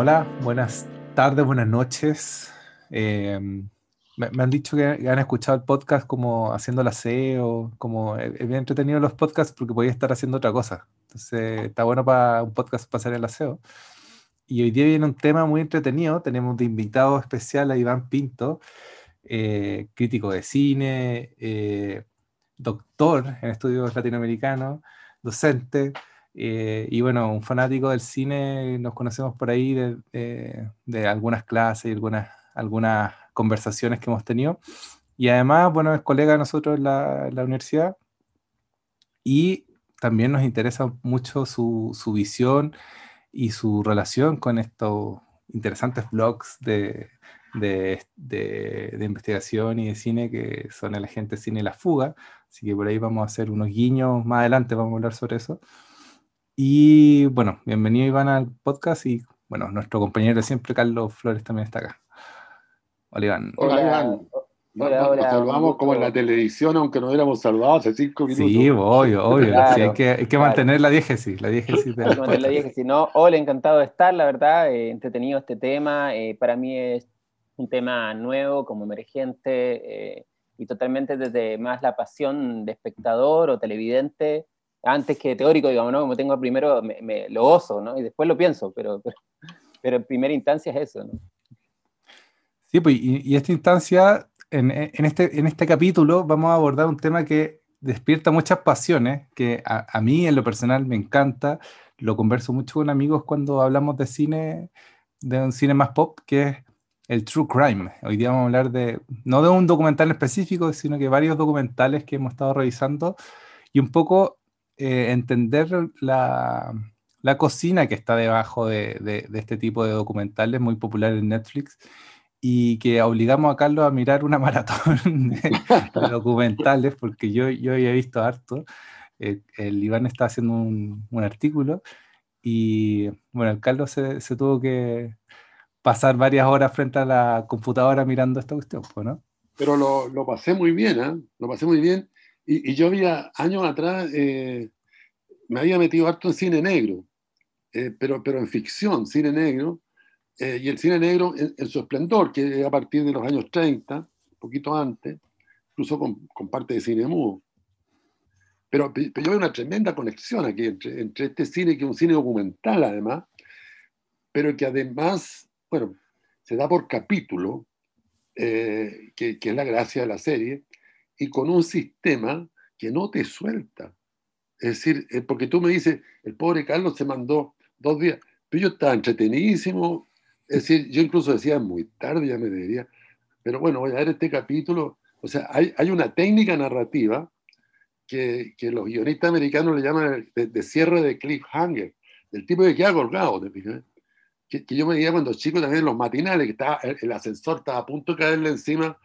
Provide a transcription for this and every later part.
hola, buenas tardes, buenas noches. Eh, me, han dicho que han escuchado el podcast como haciendo la aseo, como he, bien entretenido los podcasts porque podía estar haciendo otra cosa. Entonces está bueno para un podcast hacer el aseo. Y hoy día viene un tema muy entretenido. Tenemos de invitado especial a Iván Pinto, eh, crítico de cine, eh, doctor en estudios latinoamericanos, docente. Eh, y bueno, un fanático del cine, nos conocemos por ahí de, de algunas clases y algunas, algunas conversaciones que hemos tenido. Y además, bueno, es colega de nosotros en la, la universidad y también nos interesa mucho su, su, visión y su relación con estos interesantes blogs de, de, de, de, investigación y de cine que son el agente cine y la fuga. Así que por ahí vamos a hacer unos guiños más adelante, vamos a hablar sobre eso. Y bueno, bienvenido Iván al podcast y bueno, nuestro compañero de siempre, Carlos Flores, también está acá. Hola Iván. Hola Iván. Hola, hola, nos saludamos como en la televisión, aunque no hubiéramos saludado hace cinco minutos. Sí, obvio, obvio. Claro, sí, hay que, hay que claro. mantener la diégesis. La diégesis de mantener la diégesis. No, hola, encantado de estar, la verdad. Eh, entretenido este tema. Eh, para mí es un tema nuevo, como emergente, eh, y totalmente desde más la pasión de espectador o televidente antes que teórico, digamos, ¿no? Como tengo primero, me, me, lo gozo, ¿no? Y después lo pienso, pero, pero, pero, en primera instancia es eso, ¿no? Sí, pues, y, y esta instancia, en, en, este, en este capítulo, vamos a abordar un tema que despierta muchas pasiones, que a, a mí en lo personal me encanta, lo converso mucho con amigos cuando hablamos de cine, de un cine más pop, que es el true crime. Hoy día vamos a hablar de, no de un documental específico, sino que varios documentales que hemos estado revisando y un poco eh, entender la, la, cocina que está debajo de, de, de, este tipo de documentales muy popular en Netflix y que obligamos a Carlos a mirar una maratón de, de documentales porque yo, yo había visto harto. Eh, el Iván está haciendo un, un, artículo y bueno, el Carlos se, se, tuvo que pasar varias horas frente a la computadora mirando esta cuestión, ¿no? Pero lo, lo pasé muy bien, ¿eh? Lo pasé muy bien y, y, yo había, años atrás, eh, me había metido harto en cine negro, eh, pero, pero en ficción, cine negro, eh, y el cine negro en, su esplendor, que a partir de los años 30, un poquito antes, incluso con, con parte de cine mudo. Pero, pero, yo veo una tremenda conexión aquí entre, entre este cine, que es un cine documental además, pero que además, bueno, se da por capítulo, eh, que, que, es la gracia de la serie, y con un sistema que no te suelta. Es decir, eh, porque tú me dices, el pobre Carlos se mandó dos días, pero yo estaba entretenidísimo. Es decir, yo incluso decía, muy tarde ya me debería, pero bueno, voy a ver este capítulo. O sea, hay, hay una técnica narrativa que, que, los guionistas americanos le llaman de, de cierre de cliffhanger, del tipo que ha colgado, ¿te? Que, que, yo me veía cuando chico también en los matinales, que estaba, el, el, ascensor estaba a punto de caerle encima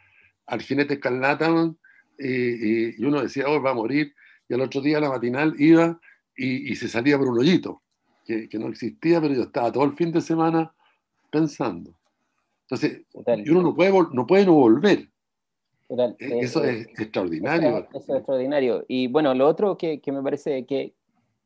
al jinete escarlata, y, y, uno decía, oh, va a morir, y al otro día la matinal iba y, y se salía por un hoyito, que, que, no existía, pero yo estaba todo el fin de semana pensando. Entonces, Total. uno no puede, no puede no volver. Total. Eh, eso eh, es extraordinario. Eso, eso, es extraordinario. Y bueno, lo otro que, que me parece que,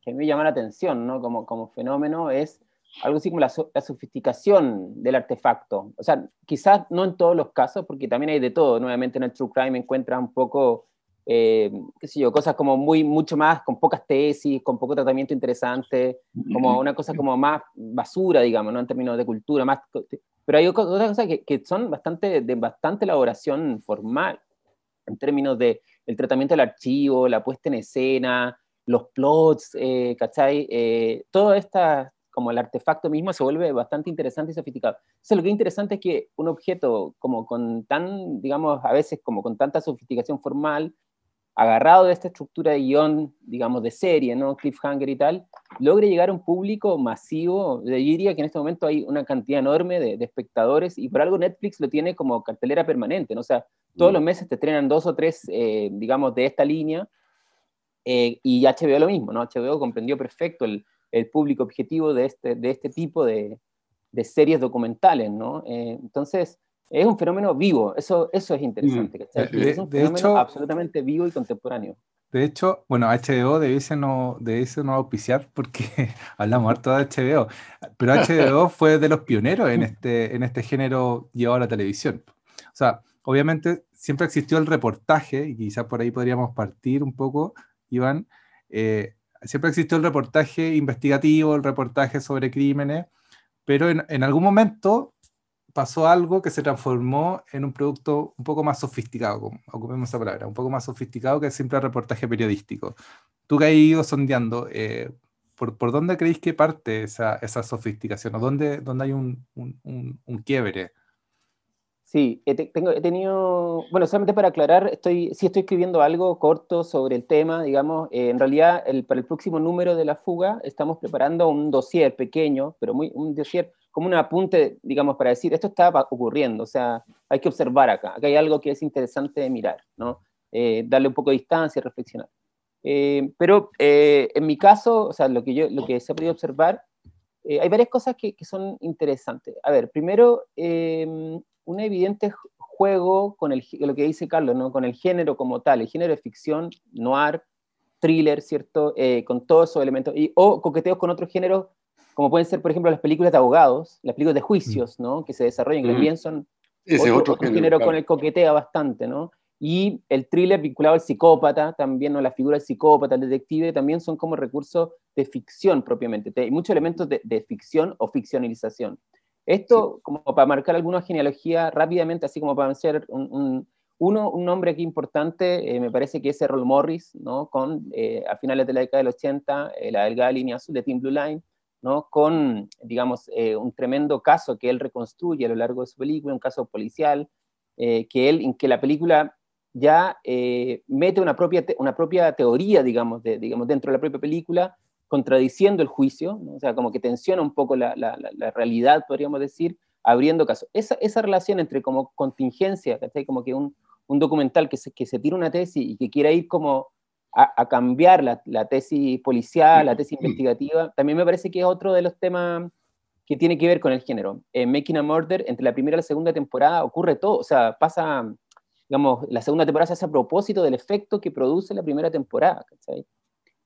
que, me llama la atención, ¿no? Como, como fenómeno es algo así como la, la, sofisticación del artefacto. O sea, quizás no en todos los casos, porque también hay de todo. Nuevamente en el True Crime encuentra un poco, eh, qué sé yo, cosas como muy, mucho más, con pocas tesis, con poco tratamiento interesante, como una cosa como más basura, digamos, ¿no? En términos de cultura, más... Pero hay otras cosas que, que son bastante, de bastante elaboración formal, en términos de el tratamiento del archivo, la puesta en escena, los plots, eh, ¿cachai? Eh, todas estas como el artefacto mismo se vuelve bastante interesante y sofisticado. Lo que es interesante es que un objeto como con tan, digamos, a veces como con tanta sofisticación formal, agarrado de esta estructura de guion, digamos, de serie, ¿no? Cliffhanger y tal, logre llegar a un público masivo. Yo diría que en este momento hay una cantidad enorme de, de espectadores y por algo Netflix lo tiene como cartelera permanente, ¿no? O sea, todos mm. los meses te estrenan dos o tres, eh, digamos, de esta línea eh, y HBO lo mismo, ¿no? HBO comprendió perfecto el, el público objetivo de este, de este tipo de, de series documentales, ¿no? Eh, entonces, es un fenómeno vivo, eso, eso es interesante, mm. es un de, fenómeno hecho, absolutamente vivo y contemporáneo. De hecho, bueno, HBO debe no, debiese no auspiciar porque hablamos harto de HBO, pero HBO fue de los pioneros en este, en este género llevado a la televisión. O sea, obviamente siempre existió el reportaje, y quizás por ahí podríamos partir un poco, Iván. Eh, siempre existió el reportaje investigativo, el reportaje sobre crímenes, pero en, en algún momento pasó algo que se transformó en un producto un poco más sofisticado, ocupemos esa palabra, un poco más sofisticado que el simple reportaje periodístico. Tú que has ido sondeando, eh, ¿por, ¿por, dónde creéis que parte esa, esa sofisticación? ¿O dónde, dónde hay un, un, un, quiebre? Sí, he, tengo, he, tenido, bueno, solamente para aclarar, estoy, sí estoy escribiendo algo corto sobre el tema, digamos, eh, en realidad el, para el próximo número de la fuga estamos preparando un dossier pequeño, pero muy, un dossier como un apunte, digamos, para decir, esto está ocurriendo, o sea, hay que observar acá, acá hay algo que es interesante de mirar, ¿no? Eh, darle un poco de distancia, reflexionar. Eh, pero eh, en mi caso, o sea, lo que, yo, lo que se ha podido observar, hay varias cosas que, que, son interesantes. A ver, primero, em, un evidente juego con el, lo que dice Carlos, ¿no? con el género como tal, el género de ficción, noir, thriller, ¿cierto? con todos esos elementos, y, o coqueteos con otros géneros como pueden ser, por ejemplo, las películas de abogados, las películas de juicios, mm. ¿no? Que se desarrollan, que también son Ese otro, género, con el coquetea bastante, ¿no? Y el thriller vinculado al psicópata, también, ¿no? La figura del psicópata, el detective, también son como recursos de ficción propiamente. Hay muchos elementos de, ficción o ficcionalización. Esto, como para marcar alguna genealogía rápidamente, así como para hacer un, uno, un nombre aquí importante, eh, me parece que es Errol Morris, ¿no? Con, eh, a finales de la década del 80, eh, la delgada línea azul de Team Blue Line, ¿no? con, digamos, eh, un tremendo caso que él reconstruye a lo largo de su película, un caso policial, eh, que él, en que la película ya eh, mete una propia, una propia teoría, digamos, digamos, dentro de la propia película, contradiciendo el juicio, o sea, como que tensiona un poco la, la, realidad, podríamos decir, abriendo caso. Esa, esa relación entre como contingencia, como que un, un documental que se, que se tira una tesis y que quiera ir como a, cambiar la, la, tesis policial, la tesis investigativa, también me parece que es otro de los temas que tiene que ver con el género. En Making a Murder, entre la primera y la segunda temporada, ocurre todo, o sea, pasa, digamos, la segunda temporada se hace a propósito del efecto que produce la primera temporada, ¿cachai?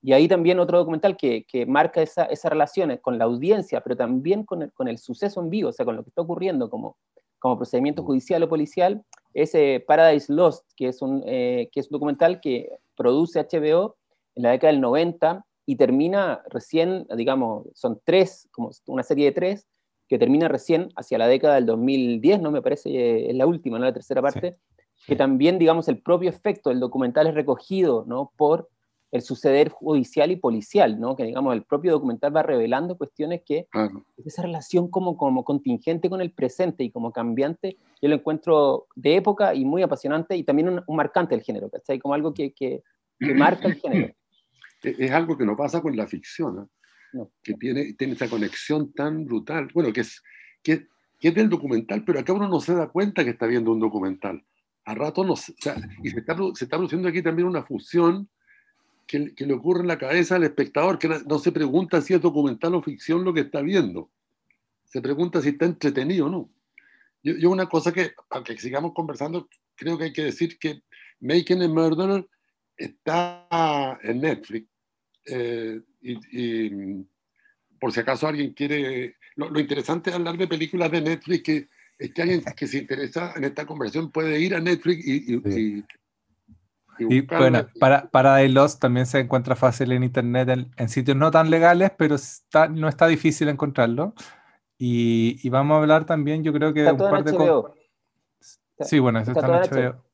Y ahí también otro documental que, que marca esa, esas relaciones con la audiencia, pero también con el, con el suceso en vivo, o sea, con lo que está ocurriendo como, como procedimiento judicial o policial, es eh, Paradise Lost, que es, un, eh, que es un documental que produce HBO en la década del 90 y termina recién, digamos, son tres, como una serie de tres, que termina recién hacia la década del 2010, ¿no? Me parece, eh, es la última, ¿no? La tercera parte, que también, digamos, el propio efecto del documental es recogido, ¿no? Por el suceder judicial y policial, ¿no? Que, digamos, el propio documental va revelando cuestiones que esa relación como, como contingente con el presente y como cambiante, yo lo encuentro de época y muy apasionante y también un, marcante del género, ¿cachai? Como algo que, que, marca el género. Es algo que no pasa con la ficción, ¿no? que tiene, tiene esa conexión tan brutal, bueno, que es, que, que, es del documental, pero acá uno no se da cuenta que está viendo un documental. A rato no, o sea, y se está, se está produciendo aquí también una fusión que, que, le ocurre en la cabeza al espectador, que no se pregunta si es documental o ficción lo que está viendo, se pregunta si está entretenido o no. Yo, una cosa que, aunque sigamos conversando, creo que hay que decir que Making a Murderer está en Netflix. Eh, y, por si acaso alguien quiere... Lo, interesante es hablar de películas de Netflix, que es que alguien que se interesa en esta conversación puede ir a Netflix y, y, y, bueno, para, para The Lost también se encuentra fácil en internet en, sitios no tan legales, pero está, no está difícil encontrarlo. Y, vamos a hablar también, yo creo que de un par de cosas. Sí, bueno, eso está, en HBO.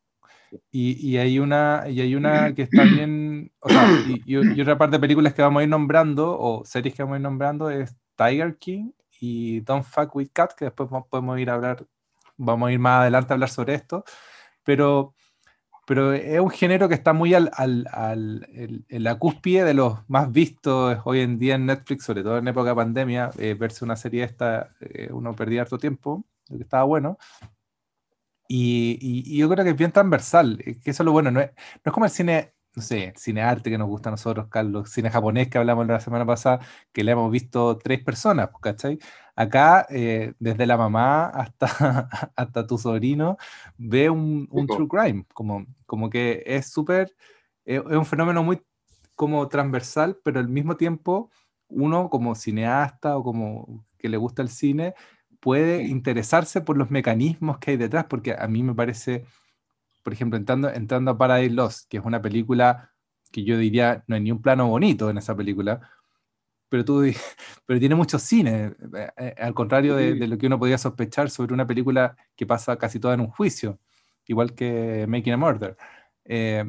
Y, y, hay una, y hay una que está bien, o sea, y, y, otra parte de películas que vamos a ir nombrando, o series que vamos a ir nombrando, es Tiger King y Don't Fuck With Cat, que después podemos ir a hablar, vamos a ir más adelante a hablar sobre esto. Pero pero es un género que está muy al, al, al, en la cúspide de los más vistos hoy en día en Netflix, sobre todo en época de pandemia, eh, verse una serie esta, eh, uno perdía harto tiempo, lo que estaba bueno. Y, y, yo creo que es bien transversal, que eso es lo bueno, no es, no es como el cine no sé, cine arte que nos gusta a nosotros, Carlos, cine japonés que hablamos la semana pasada, que le hemos visto tres personas, ¿cachai? Acá, eh, desde la mamá hasta, hasta tu sobrino, ve un, un true crime, como, como que es súper es, un fenómeno muy como transversal, pero al mismo tiempo uno como cineasta o como que le gusta el cine puede interesarse por los mecanismos que hay detrás, porque a mí me parece, por ejemplo, entrando, entrando a Paradise Lost, que es una película que yo diría no hay ni un plano bonito en esa película, pero, tú, pero tiene mucho cine, eh, eh, al contrario de, lo que uno podría sospechar sobre una película que pasa casi toda en un juicio, igual que Making a Murder. Eh,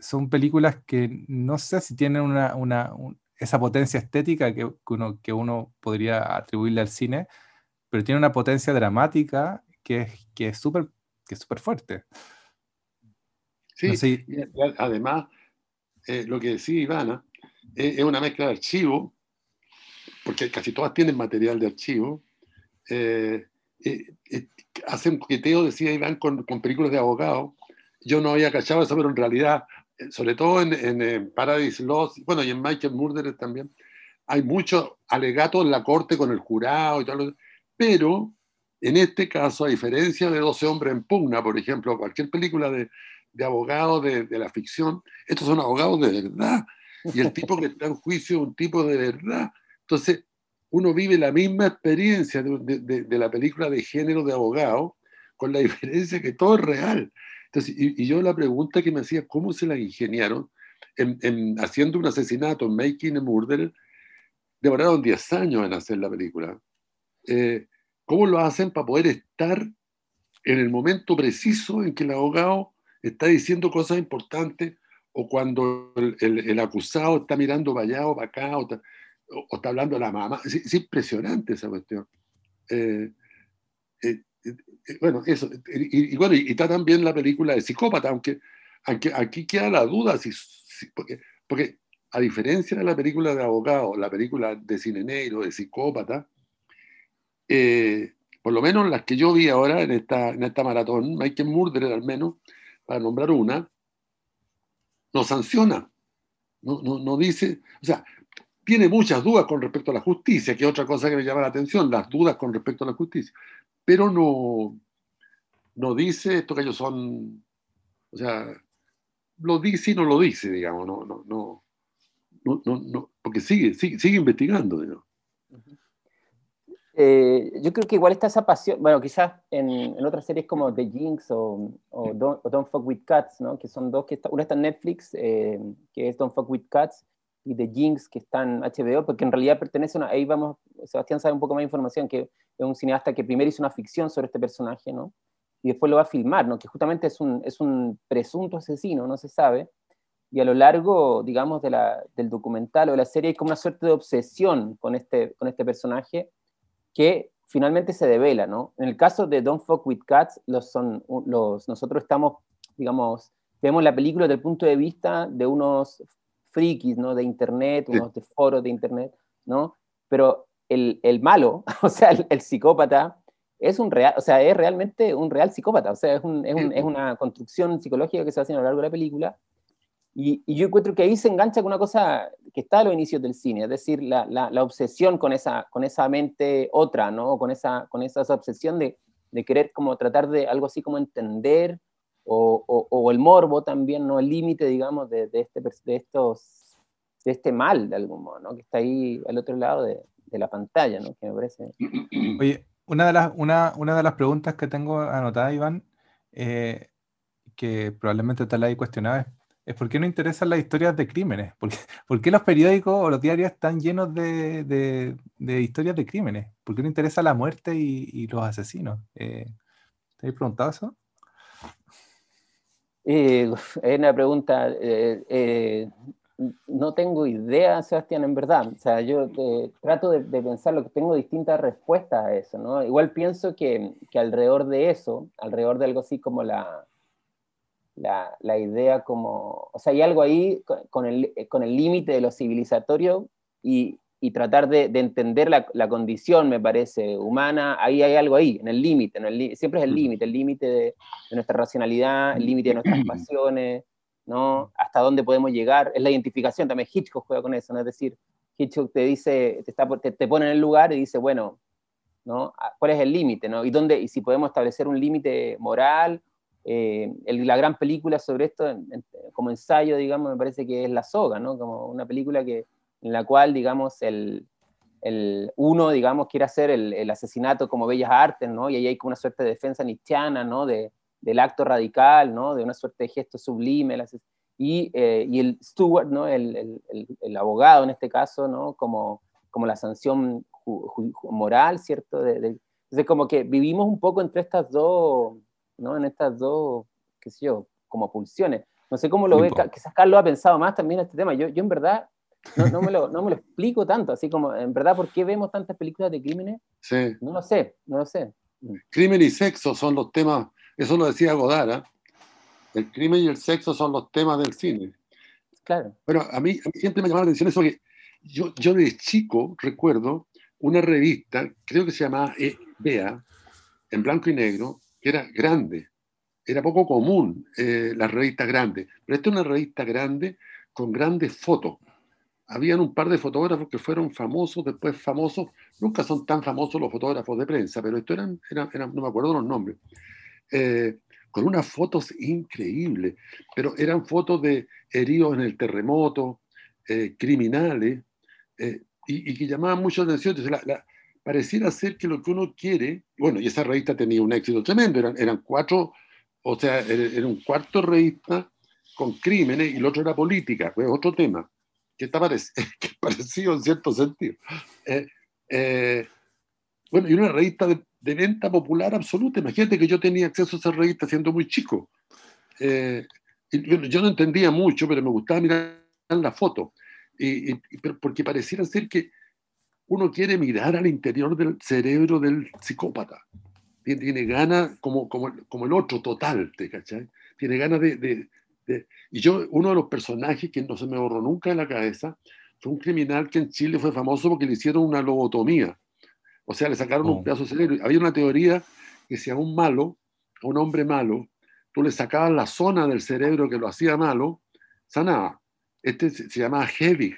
son películas que no sé si tienen una, una esa potencia estética que, uno, que uno podría atribuirle al cine, pero tiene una potencia dramática que es que es súper que es súper fuerte. Sí, además, lo que decía Ivana, es una mezcla de archivo porque casi todas tienen material de archivo, eh, eh, eh, hacen coqueteo, decía Iván, con, con, películas de abogados. Yo no había cachado eso, pero en realidad, sobre todo en, en, Paradise Lost, bueno, y en Michael Murder también, hay mucho alegato en la corte con el jurado y tal, pero en este caso, a diferencia de 12 hombres en pugna, por ejemplo, cualquier película de, de abogados de, la ficción, estos son abogados de verdad. Y el tipo que está en juicio es un tipo de verdad. Entonces, uno vive la misma experiencia de, la película de género de abogado, con la diferencia que todo es real. Entonces, y, yo la pregunta que me hacía, ¿cómo se la ingeniaron en, haciendo un asesinato, Making a Murder? Demoraron 10 años en hacer la película. Eh, ¿Cómo lo hacen para poder estar en el momento preciso en que el abogado está diciendo cosas importantes o cuando el, acusado está mirando para allá o para acá? O está hablando la mamá. Es, impresionante esa cuestión. Eh, eh, eh, bueno, eso. Y, bueno, y, está también la película de Psicópata, aunque, aunque aquí queda la duda, si, porque, porque, a diferencia de la película de Abogado, la película de Cine Negro, de Psicópata, por lo menos las que yo vi ahora en esta, en esta maratón, Michael Murder al menos, para nombrar una, no sanciona, no, no, no dice, o sea, tiene muchas dudas con respecto a la justicia, que es otra cosa que me llama la atención, las dudas con respecto a la justicia, pero no, no dice esto que ellos son, o sea, lo dice y no lo dice, digamos, no, no, no, no, no, porque sigue, sigue, sigue investigando, digamos. Eh, yo creo que igual está esa pasión, bueno, quizás en, en otras series como The Jinx o, o, Don't, Fuck With Cats, ¿no? que son dos, que está, una está en Netflix, eh, que es Don't Fuck With Cats, y de Jinx que está en HBO, porque en realidad pertenece a una, ahí vamos, Sebastián sabe un poco más de información, que es un cineasta que primero hizo una ficción sobre este personaje, ¿no? Y después lo va a filmar, ¿no? Que justamente es un, es un presunto asesino, no se sabe, y a lo largo, digamos, de la, del documental o de la serie hay como una suerte de obsesión con este, con este personaje que finalmente se devela, ¿no? En el caso de Don't Fuck With Cats, los son, los, nosotros estamos, digamos, vemos la película desde el punto de vista de unos frikis, ¿no? De internet, unos de foros de internet, ¿no? Pero el, el malo, o sea, el, psicópata, es un real, o sea, es realmente un real psicópata, o sea, es, un, es, un, es una construcción psicológica que se hace a lo largo de la película. Y, y, yo encuentro que ahí se engancha con una cosa que está a los inicios del cine, es decir, la, la, la obsesión con esa, con esa mente otra, ¿no? Con esa, con esa, obsesión de, de, querer como tratar de algo así como entender o, o, el morbo también, ¿no? El límite, digamos, de, de, este, de, estos, de este mal, de algún modo, ¿no? Que está ahí al otro lado de, de la pantalla, ¿no? Que me parece... Oye, una de las, una, una de las preguntas que tengo anotada, Iván, eh, que probablemente te la hay cuestionado, es, es por qué no interesan las historias de crímenes. ¿Por qué, los periódicos o los diarios están llenos de, de, de, historias de crímenes? ¿Por qué no interesa la muerte y, los asesinos? Eh, ¿Te habéis preguntado eso? Eh, es una pregunta, eh, no tengo idea, Sebastián, en verdad. O sea, yo trato de, pensar lo que tengo distintas respuestas a eso, ¿no? Igual pienso que, que alrededor de eso, alrededor de algo así como la, la, la, idea como, o sea, hay algo ahí con el límite de lo civilizatorio y, y tratar de, de entender la, la, condición, me parece, humana, ahí hay algo ahí, en el límite, siempre es el límite, el límite de, de, nuestra racionalidad, el límite de nuestras pasiones, ¿no? Hasta dónde podemos llegar, es la identificación, también Hitchcock juega con eso, ¿no? Es decir, Hitchcock te dice, te, está, te, te pone en el lugar y dice, bueno, ¿no? ¿Cuál es el límite, ¿no? Y, dónde, y si podemos establecer un límite moral eh, la gran película sobre esto, como ensayo, digamos, me parece que es La Soga, ¿no? Como una película que, en la cual, digamos, el, el uno, digamos, quiere hacer el, el, asesinato como bellas artes, ¿no? Y ahí hay como una suerte de defensa nietzscheana, ¿no? De, del acto radical, ¿no? De una suerte de gesto sublime. Y, eh, y el Stewart, ¿no? El, el, el, abogado en este caso, ¿no? Como, como la sanción moral, ¿cierto? De, de, entonces, como que vivimos un poco entre estas dos, ¿no? En estas dos, qué sé yo, como pulsiones. No sé cómo lo ve, quizás Carlos ha pensado más también en este tema. Yo, yo en verdad no, no, me lo, no me lo explico tanto, así como, en verdad, ¿por qué vemos tantas películas de crímenes? Sí. No lo sé, no lo sé. Crimen y sexo son los temas, eso lo decía Godard, ¿eh? el crimen y el sexo son los temas del cine. Claro. Pero a mí, a mí siempre me llamó la atención eso que yo, yo de chico recuerdo una revista, creo que se llamaba Bea, en blanco y negro, era grande. Era poco común eh, las revistas grandes, pero esta es una revista grande con grandes fotos. Habían un par de fotógrafos que fueron famosos, después famosos, nunca son tan famosos los fotógrafos de prensa, pero esto eran, eran, no me acuerdo los nombres, eh, con unas fotos increíbles, pero eran fotos de heridos en el terremoto, eh, criminales, y, que llamaban mucho la atención. Entonces, la, pareciera ser que lo que uno quiere, bueno, y esa revista tenía un éxito tremendo, eran, eran cuatro, o sea, era un cuarto revista con crímenes y el otro era política, pues otro tema, que está que parecido en cierto sentido. Eh, eh, bueno, y una revista de, venta popular absoluta. Imagínate que yo tenía acceso a esa revista siendo muy chico. Eh, y, yo no entendía mucho, pero me gustaba mirar la foto y, porque pareciera ser que uno quiere mirar al interior del cerebro del psicópata. Tiene, tiene ganas, como, como, como, el otro total, ¿te cachai? Tiene ganas de, de, de, Y yo, uno de los personajes que no se me borró nunca de la cabeza, fue un criminal que en Chile fue famoso porque le hicieron una lobotomía. O sea, le sacaron un oh. pedazo de cerebro. Había una teoría que si a un malo, a un hombre malo, tú le sacabas la zona del cerebro que lo hacía malo, sanaba. Este se, llamaba Heavy.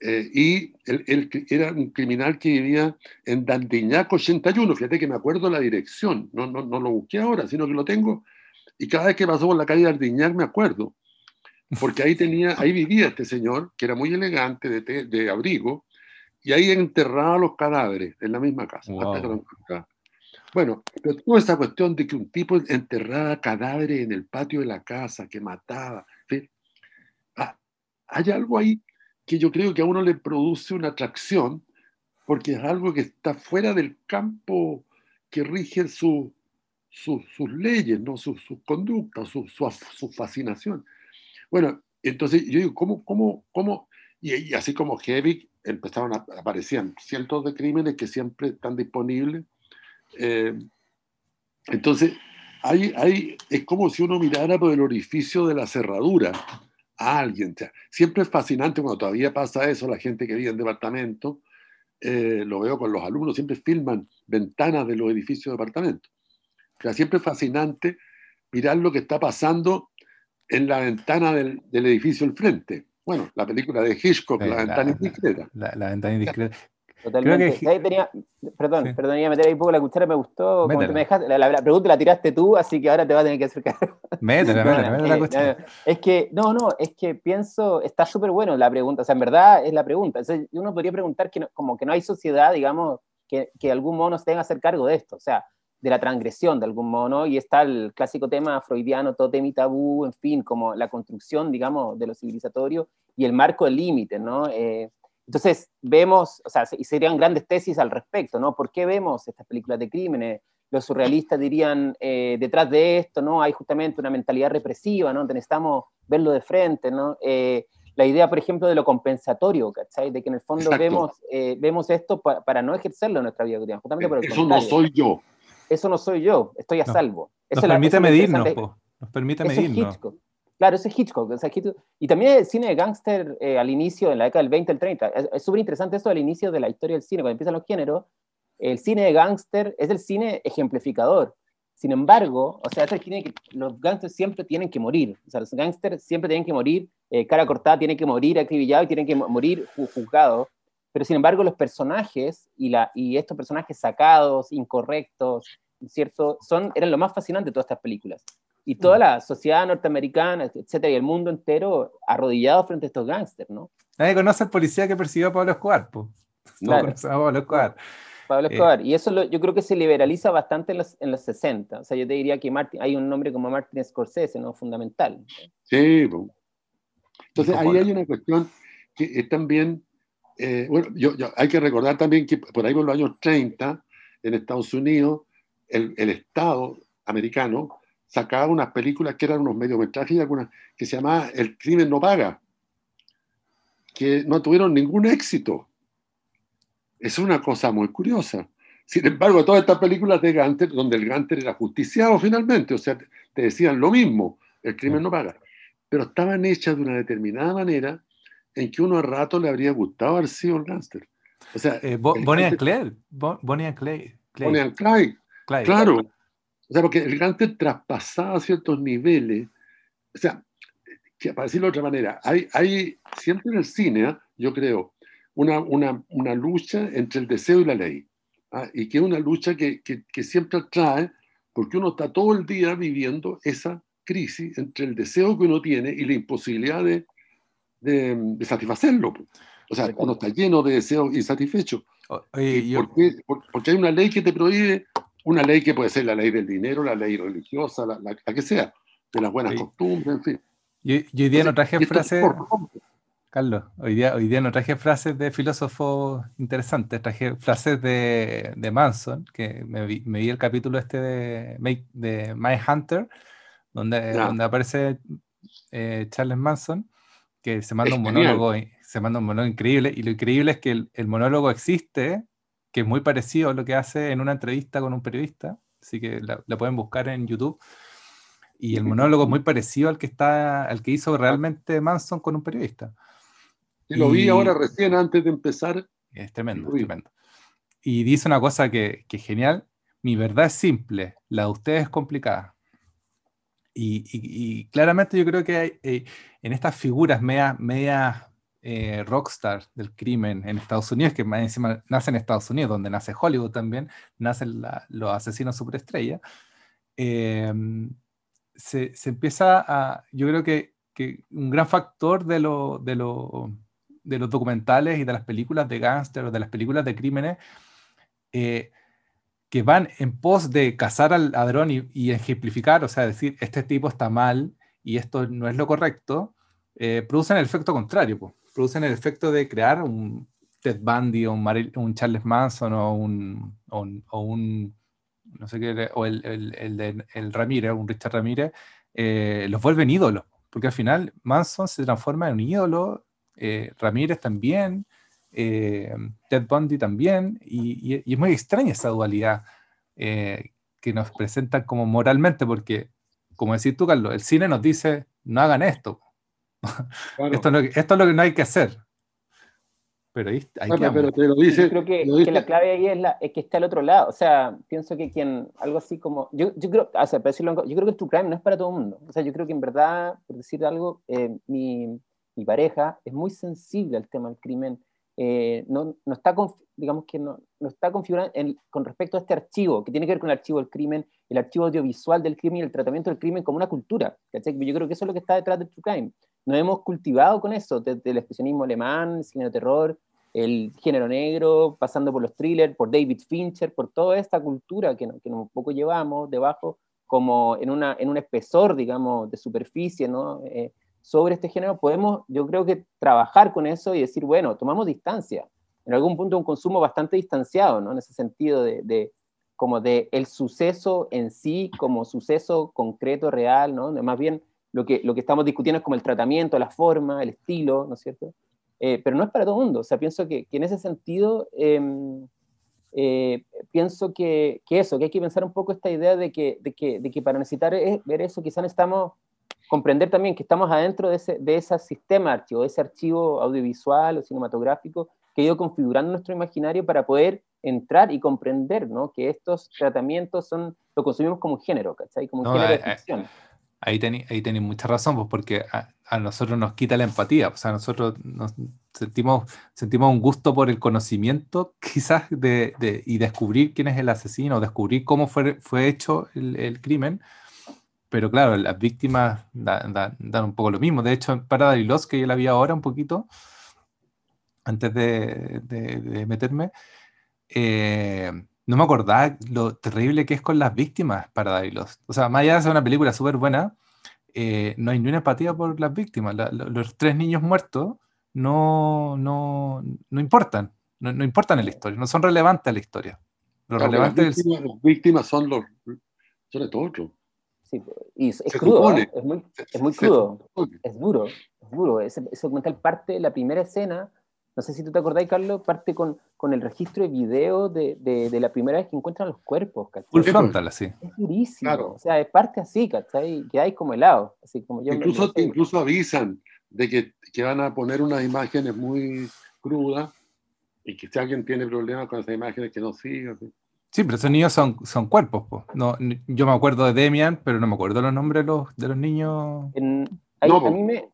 Eh, y él, era un criminal que vivía en Dandiñac 81. Fíjate que me acuerdo la dirección. No, no, no lo busqué ahora, sino que lo tengo. Y cada vez que pasó por la calle de Dandiñac me acuerdo. Porque ahí, tenía, ahí vivía este señor, que era muy elegante, de, de abrigo, y ahí enterraba los cadáveres en la misma casa. bueno, pero toda esa cuestión de que un tipo enterraba cadáveres en el patio de la casa, que mataba, hay algo ahí que yo creo que a uno le produce una atracción porque es algo que está fuera del campo que rige su, sus leyes, ¿no? sus su conductas, su, su, fascinación. Bueno, entonces yo digo, ¿cómo, cómo, cómo? Y, así como Heavy, empezaron a, aparecían cientos de crímenes que siempre están disponibles. Eh, entonces, hay, hay, es como si uno mirara por el orificio de la cerradura a alguien. siempre es fascinante cuando todavía pasa eso, la gente que vive en departamento, eh, lo veo con los alumnos, siempre filman ventanas de los edificios de departamento. O sea, siempre es fascinante mirar lo que está pasando en la ventana del, del edificio al frente. Bueno, la película de Hitchcock, la, ventana indiscreta. La, la, ventana indiscreta. Totalmente. Ahí tenía, perdón, perdón, iba a meter ahí un poco la cuchara, me gustó. Como te me dejaste, la, la, pregunta la tiraste tú, así que ahora te vas a tener que acercar. Métela, métela, métela la eh, cuchara. Es que, no, no, es que pienso, está súper bueno la pregunta, o sea, en verdad es la pregunta. Entonces, uno podría preguntar que como que no hay sociedad, digamos, que, que de algún modo nos tenga que hacer cargo de esto, o sea, de la transgresión de algún modo, ¿no? Y está el clásico tema freudiano, tótem y tabú, en fin, como la construcción, digamos, de lo civilizatorio y el marco del límite, ¿no? Eh, entonces, vemos, o sea, y serían grandes tesis al respecto, ¿no? ¿Por qué vemos estas películas de crímenes? Los surrealistas dirían, eh, detrás de esto, ¿no? Hay justamente una mentalidad represiva, ¿no? Necesitamos verlo de frente, ¿no? Eh, la idea, por ejemplo, de lo compensatorio, ¿cachai? De que en el fondo vemos, eh, vemos esto para no ejercerlo en nuestra vida cotidiana, justamente por el Eso no soy yo. Eso no soy yo, estoy a salvo. Nos permite medirnos, nos permite medirnos. Claro, ese es Hitchcock, Y también el cine de gángster eh, al inicio, en la década del 20, el 30. Es súper interesante esto al inicio de la historia del cine, cuando empiezan los géneros. El cine de gángster es el cine ejemplificador. Sin embargo, o sea, los gángsters siempre tienen que morir. O sea, los gángsters siempre tienen que morir, eh, cara cortada, tienen que morir acribillado y tienen que morir juzgados. Pero sin embargo, los personajes y, y estos personajes sacados, incorrectos, ¿cierto? Son, eran lo más fascinante de todas estas películas. Y toda la sociedad norteamericana, etcétera, y el mundo entero arrodillado frente a estos gángsters, ¿no? Nadie conoce al policía que persiguió a Pablo Escobar, pues. No claro. a Pablo Escobar. Pablo eh, Escobar. y eso yo creo que se liberaliza bastante en los, en los 60. O sea, yo te diría que Martin, hay un nombre como Martin Scorsese, ¿no? Fundamental. Sí, entonces ahí hay una cuestión que es también, eh, bueno, yo, hay que recordar también que por ahí por los años 30, en Estados Unidos, el, el Estado americano sacaba unas películas que eran unos mediometrajes y algunas que se llamaba El crimen no paga, que no tuvieron ningún éxito. Es una cosa muy curiosa. Sin embargo, todas estas películas de Ganter, donde el Ganter era justiciado finalmente, o sea, te decían lo mismo, el crimen no paga, pero estaban hechas de una determinada manera en que uno a rato le habría gustado haber sido el gánster. O sea, eh, Bonnie and Clyde. Bonnie and Clyde. Bonnie and Clyde. Claro. O sea, porque el gánster traspasaba ciertos niveles. O sea, que, para decirlo de otra manera, hay, hay siempre en el cine, ¿ah? yo creo, una, una, una, lucha entre el deseo y la ley. ¿ah? Y que es una lucha que, que, que siempre trae, porque uno está todo el día viviendo esa crisis entre el deseo que uno tiene y la imposibilidad de, de, satisfacerlo. O sea, uno está lleno de deseos insatisfechos. porque hay una ley que te prohíbe, una ley que puede ser la ley del dinero, la ley religiosa, la, que sea, de las buenas costumbres, en fin. Yo, hoy día no traje frases, Carlos, hoy día, hoy día no traje frases de filósofos interesantes, traje frases de, de Manson, que me vi, me vi, el capítulo este de, de My Hunter, donde, donde aparece eh, Charles Manson, que se manda un monólogo, se manda un monólogo increíble, y lo increíble es que el, monólogo existe, que es muy parecido a lo que hace en una entrevista con un periodista, así que la, pueden buscar en YouTube. Y el monólogo es muy parecido al que está, al que hizo realmente Manson con un periodista. Y lo vi ahora recién antes de empezar. Es tremendo, es tremendo. Y dice una cosa que, que es genial. Mi verdad es simple, la de ustedes es complicada. Y, claramente yo creo que hay, eh, en estas figuras media, media eh, rockstar del crimen en Estados Unidos, que más encima nace en Estados Unidos, donde nace Hollywood también, nacen los asesinos superestrella, em, se, empieza a, yo creo que, un gran factor de, lo, de, lo, de, los documentales y de las películas de gángster o de las películas de crímenes, eh, que van en pos de cazar al ladrón y, ejemplificar, o sea, decir, este tipo está mal y esto no es lo correcto, eh, producen el efecto contrario, pues. Producen el efecto de crear un Ted Bundy o un, Charles Manson o un, no sé qué, o el, el, el Ramírez, un Richard Ramírez, eh, los vuelven ídolos, porque al final Manson se transforma en un ídolo, eh, Ramírez también, eh, Ted Bundy también, y, es muy extraña esa dualidad que nos presentan como moralmente, porque, como decís tú, Carlos, el cine nos dice, no hagan esto. Esto, esto, es lo que no hay que hacer. Pero ahí, hay pero te lo dice, yo creo que, la clave ahí es, la, es, que está al otro lado. O sea, pienso que quien, algo así como, yo, yo creo, o sea, decirlo, yo creo que el true crime no es para todo el mundo. O sea, yo creo que en verdad, por decir algo, eh, mi, mi pareja es muy sensible al tema del crimen eh, no, no, está, digamos que no, no está configurado con respecto a este archivo, que tiene que ver con el archivo del crimen, el archivo audiovisual del crimen y el tratamiento del crimen como una cultura. Yo creo que eso es lo que está detrás de True Crime. Nos hemos cultivado con eso, desde el expresionismo alemán, el cine de terror, el género negro, pasando por los thrillers, por David Fincher, por toda esta cultura que, que un poco llevamos debajo, como en, una, en un espesor, digamos, de superficie, ¿no? Eh, sobre este género, podemos, yo creo que trabajar con eso y decir, bueno, tomamos distancia. En algún punto un consumo bastante distanciado, ¿no? En ese sentido de, de como de el suceso en sí como suceso concreto, real, ¿no? Más bien lo que, lo que estamos discutiendo es como el tratamiento, la forma, el estilo, ¿no es cierto? Eh, pero no es para todo el mundo. O sea, pienso que, que en ese sentido, em, eh, pienso que, que, eso, que hay que pensar un poco esta idea de que, de que, de que para necesitar ver eso, quizás estamos comprender también que estamos adentro de ese, de ese sistema archivo, de ese archivo audiovisual o cinematográfico que ha ido configurando nuestro imaginario para poder entrar y comprender ¿no? que estos tratamientos son, lo consumimos como un género, ¿cachai? Como un género de eh, eh, ficción. Ahí tenéis ahí mucha razón, pues porque a, nosotros nos quita la empatía, o sea, nosotros nos sentimos, sentimos un gusto por el conocimiento, quizás, de, de, y descubrir quién es el asesino, descubrir cómo fue, fue hecho el, el crimen, pero claro, las víctimas dan, un poco lo mismo. De hecho, para Darilos, que yo la vi ahora un poquito, antes de, meterme, eh, no me acordaba lo terrible que es con las víctimas para Darilos. O sea, más allá de ser una película súper buena, eh, no hay ni una empatía por las víctimas. los tres niños muertos no, no, no importan, no, importan en la historia, no son relevantes a la historia. Lo relevante las víctimas, las víctimas son los, sobre todo otros. Sí, y es, crudo, ¿eh? es muy, es muy crudo, es duro, es duro. Ese, documental parte, la primera escena, no sé si tú te acordás, Carlos, parte con, con el registro de video de, de, la primera vez que encuentran los cuerpos, ¿cachai? Full frontal, así. Es durísimo, o sea, es parte así, ¿cachai? Que hay como helado, así como yo incluso, incluso avisan de que, que, van a poner unas imágenes muy crudas y que si alguien tiene problemas con esas imágenes que no siga. Sí, pero esos niños son, son cuerpos. No, yo me acuerdo de Demian, pero no me acuerdo los nombres de los, de los niños. a mí me,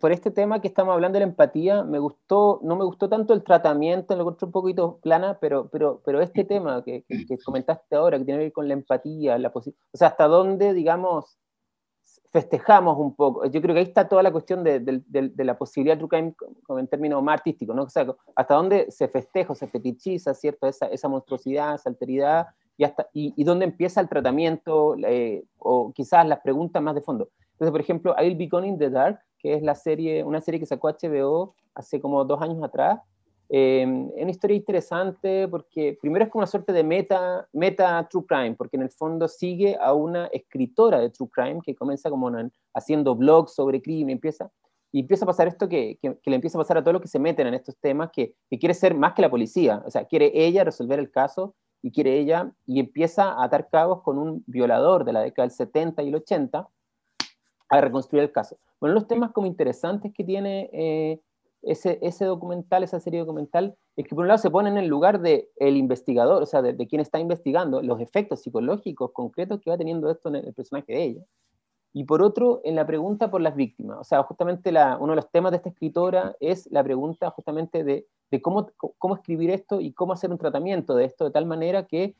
por este tema que estamos hablando de la empatía, me gustó, no me gustó tanto el tratamiento, lo encontré un poquito plana, pero, pero, pero este tema que, que, comentaste ahora, que tiene que ver con la empatía, la o sea, hasta dónde, digamos, festejamos un poco. Yo creo que ahí está toda la cuestión de, de, la posibilidad de crime como en términos más artísticos, ¿no? O sea, hasta dónde se festeja, se fetichiza, ¿cierto? Esa, esa monstruosidad, esa alteridad, y, hasta, y, dónde empieza el tratamiento, eh, o quizás las preguntas más de fondo. Entonces, por ejemplo, I'll Be Gone in the Dark, que es la serie, una serie que sacó HBO hace como dos años atrás, eh, es una historia interesante porque primero es como una suerte de meta, meta true crime, porque en el fondo sigue a una escritora de true crime que comienza como haciendo blogs sobre crimen, empieza, y empieza a pasar esto que, que, le empieza a pasar a todos los que se meten en estos temas, que, que, quiere ser más que la policía, o sea, quiere ella resolver el caso y quiere ella, y empieza a atar cabos con un violador de la década del 70 y el 80 a reconstruir el caso. Bueno, los temas como interesantes que tiene... Eh, ese, ese documental, esa serie documental, es que por un lado se pone en el lugar del el investigador, o sea, de, quien está investigando, los efectos psicológicos concretos que va teniendo esto en el, personaje de ella. Y por otro, en la pregunta por las víctimas. O sea, justamente la, uno de los temas de esta escritora es la pregunta justamente de, de cómo, cómo escribir esto y cómo hacer un tratamiento de esto de tal manera que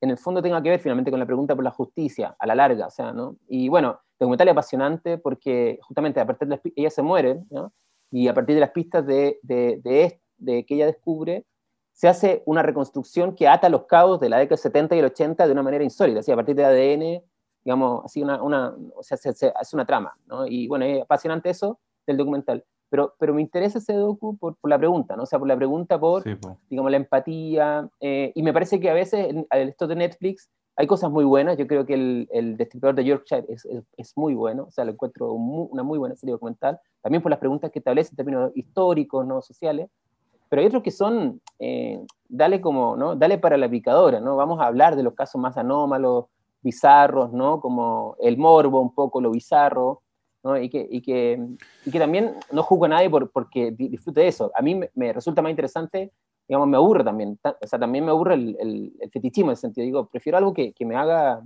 en el fondo tenga que ver finalmente con la pregunta por la justicia, a la larga, o sea, ¿no? Y bueno, el documental es apasionante porque justamente a partir de ella se muere, ¿no? y a partir de las pistas de, de, de, que ella descubre, se hace una reconstrucción que ata los cabos de la década del 70 y el 80 de una manera insólita, así a partir de ADN, digamos, así una, una o sea, se, hace una trama, ¿no? Y bueno, es apasionante eso del documental. Pero, pero me interesa ese docu por, por la pregunta, ¿no? O sea, por la pregunta por, digamos, la empatía, eh, y me parece que a veces esto de Netflix hay cosas muy buenas, yo creo que el, el Destripador de Yorkshire es, es, muy bueno, o sea, lo encuentro una muy buena serie documental, también por las preguntas que establece en términos históricos, no sociales, pero hay otros que son, eh, dale como, ¿no? Dale para la picadora, ¿no? Vamos a hablar de los casos más anómalos, bizarros, ¿no? Como el morbo, un poco lo bizarro, ¿no? Y que, y que, y que también no juzgo a nadie por, porque disfrute de eso. A mí me, me resulta más interesante digamos, me aburre también. O sea, también me aburre el, el, fetichismo en ese sentido. Digo, prefiero algo que, que, me haga,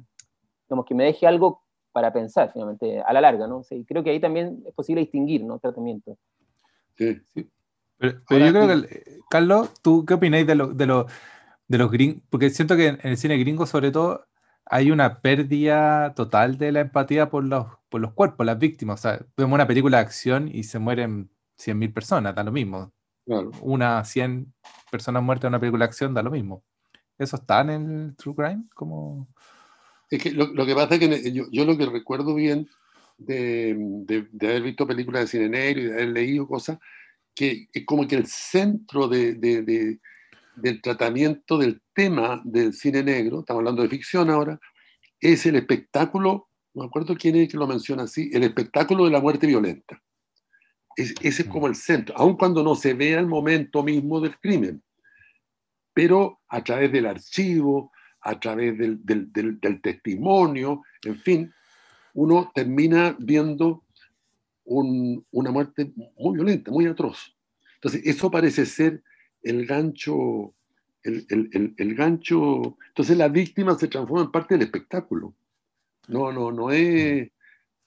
digamos, que me deje algo para pensar, finalmente, a la larga, ¿no? Sí, creo que ahí también es posible distinguir, ¿no? Tratamiento. Sí, sí. Pero, yo creo que, Carlos, ¿tú qué opináis de, lo, de, lo, de los gringos? Porque siento que en el cine gringo, sobre todo, hay una pérdida total de la empatía por los, por los cuerpos, las víctimas. O sea, vemos una película de acción y se mueren 100.000 personas, da lo mismo. Una, 100 personas muertas en una película de acción da lo mismo. ¿Eso está en el True Crime? Como... Es que lo, que pasa es que yo, yo, lo que recuerdo bien de, de, haber visto películas de cine negro y de haber leído cosas, que es como que el centro de, del tratamiento del tema del cine negro, estamos hablando de ficción ahora, es el espectáculo, no me acuerdo quién es que lo menciona así, el espectáculo de la muerte violenta ese es mm. como el centro, aun cuando no se vea el momento mismo del crimen, pero a través del archivo, a través del, del, del, testimonio, en fin, uno termina viendo un, una muerte muy violenta, muy atroz. Entonces, eso parece ser el gancho, el, el, el, gancho. Entonces, la víctima se transforma en parte del espectáculo. No, no, no es.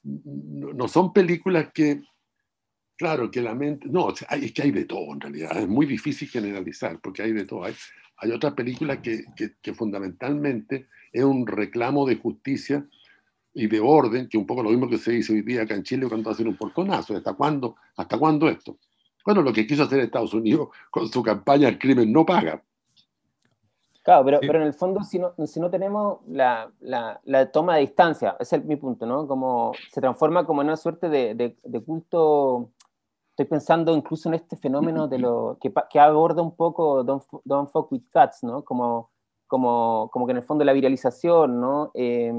no son películas que Claro, que la mente, no, es que hay de todo en realidad, es muy difícil generalizar porque hay de todo. Hay, hay otras películas que, que, fundamentalmente es un reclamo de justicia y de orden, que un poco lo mismo que se dice hoy día acá en Chile cuando hacen un portonazo. ¿Hasta cuándo, ¿Hasta cuándo esto? Bueno, lo que quiso hacer Estados Unidos con su campaña El crimen no paga. Claro, pero, pero en el fondo, si no, si no tenemos la, la, la, toma de distancia, ese es mi punto, ¿no? Como se transforma como en una suerte de, de, de culto. Estoy pensando incluso en este fenómeno de lo que, que aborda un poco Don't, Don't Fuck with Cats, ¿no? Como, como, como que en el fondo la viralización, ¿no? Eh,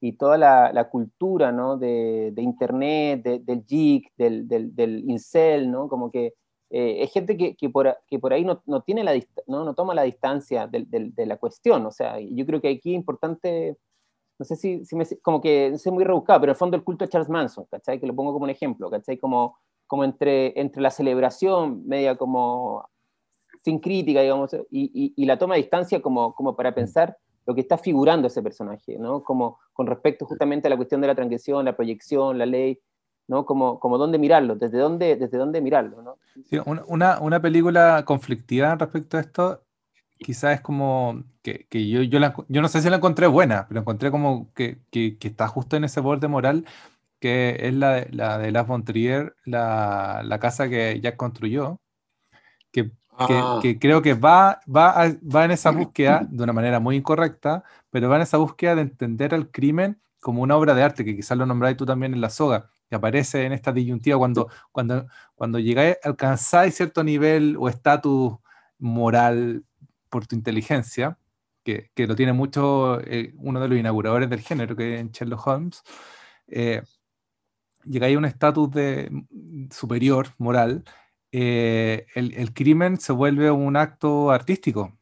y toda la, la cultura, ¿no? De, de Internet, de, del geek, del, del, del, incel, ¿no? Como que eh, es gente que, que, por, que por ahí no, no tiene la no, no toma la distancia de, de, la cuestión. O sea, yo creo que aquí es importante, no sé si, si me, como que es muy rebuscado, pero en el fondo el culto de Charles Manson, ¿cachai? Que lo pongo como un ejemplo, ¿cachai? Como, como entre, entre la celebración media como sin crítica, digamos, y, y, y la toma de distancia como, como para pensar lo que está figurando ese personaje, ¿no? Como con respecto justamente a la cuestión de la transgresión, la proyección, la ley, ¿no? Como, como dónde mirarlo, desde dónde, desde dónde mirarlo, ¿no? Sí, una, una, película conflictiva respecto a esto, quizás es como que, que yo, yo, la, yo, no sé si la encontré buena, pero encontré como que, que, que está justo en ese borde moral, que es la de, la de Las von Trier, la, la casa que Jack construyó, que, ah. que, creo que va, va, a, va en esa búsqueda de una manera muy incorrecta, pero va en esa búsqueda de entender el crimen como una obra de arte, que quizás lo nombráis tú también en la soga, que aparece en esta disyuntiva cuando, cuando, cuando llegáis, alcanzáis cierto nivel o estatus moral por tu inteligencia, que, que, lo tiene mucho eh, uno de los inauguradores del género, que es Sherlock Holmes, eh, llegáis a un estatus de superior moral, eh, el, el, crimen se vuelve un acto artístico.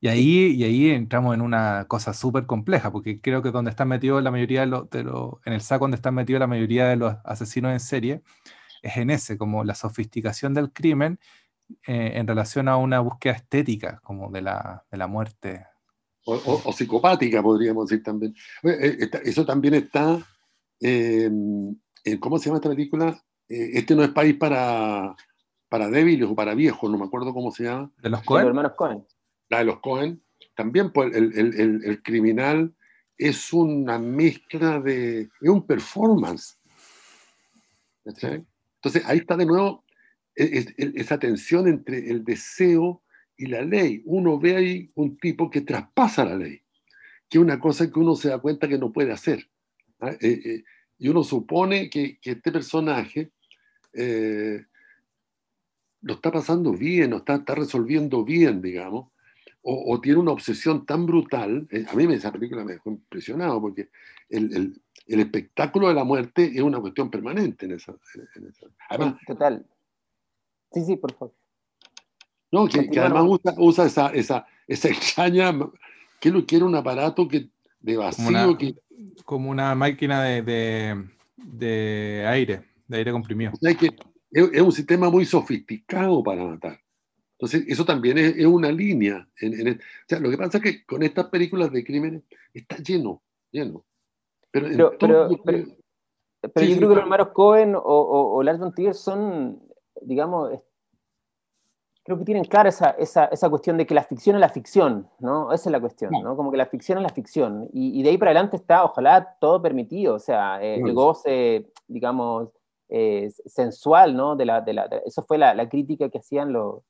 Y ahí, y ahí entramos en una cosa súper compleja, porque creo que donde están metidos la mayoría de los, de los, en el saco donde están metidos la mayoría de los asesinos en serie, es en ese, como la sofisticación del crimen eh, en relación a una búsqueda estética, como de la, de la muerte. O, o, o, psicopática, podríamos decir también. Eh, eso también está, eh, ¿cómo se llama esta película? este no es país para, para débiles o para viejos, no me acuerdo cómo se llama. ¿De los Cohen? De los hermanos Cohen la de los Cohen, también pues, el, el, el, criminal es una mezcla de. es un performance. Entonces ahí está de nuevo e, esa tensión entre el deseo y la ley. Uno ve ahí un tipo que traspasa la ley, que es una cosa que uno se da cuenta que no puede hacer. ¿ah? Y uno supone que, que este personaje eh, lo está pasando bien, lo está, está resolviendo bien, digamos, o, o, tiene una obsesión tan brutal, eh, a mí esa película me dejó impresionado porque el, el, el, espectáculo de la muerte es una cuestión permanente en esa. En esa. Además, Total. Sí, sí, por favor. No, que, que además usa, usa, esa, esa, esa extraña, que lo quiere un aparato que, de vacío. Una, que, como una máquina de, de, de, aire, de aire comprimido. O sea, que es, es un sistema muy sofisticado para matar. Entonces, eso también es, es una línea. En, en el, o sea, lo que pasa es que con estas películas de crímenes está lleno, lleno. Pero, pero, pero, pero, pero sí, yo creo que los hermanos Cohen o, o, o Lars von Trier son, digamos, creo que tienen clara esa, esa, esa, cuestión de que la ficción es la ficción, ¿no? Esa es la cuestión, ¿no? Como que la ficción es la ficción. Y, y de ahí para adelante está, ojalá, todo permitido, o sea, eh, el goce, digamos, eh, sensual, ¿no? De la, de la, de, eso fue la, la, crítica que hacían los,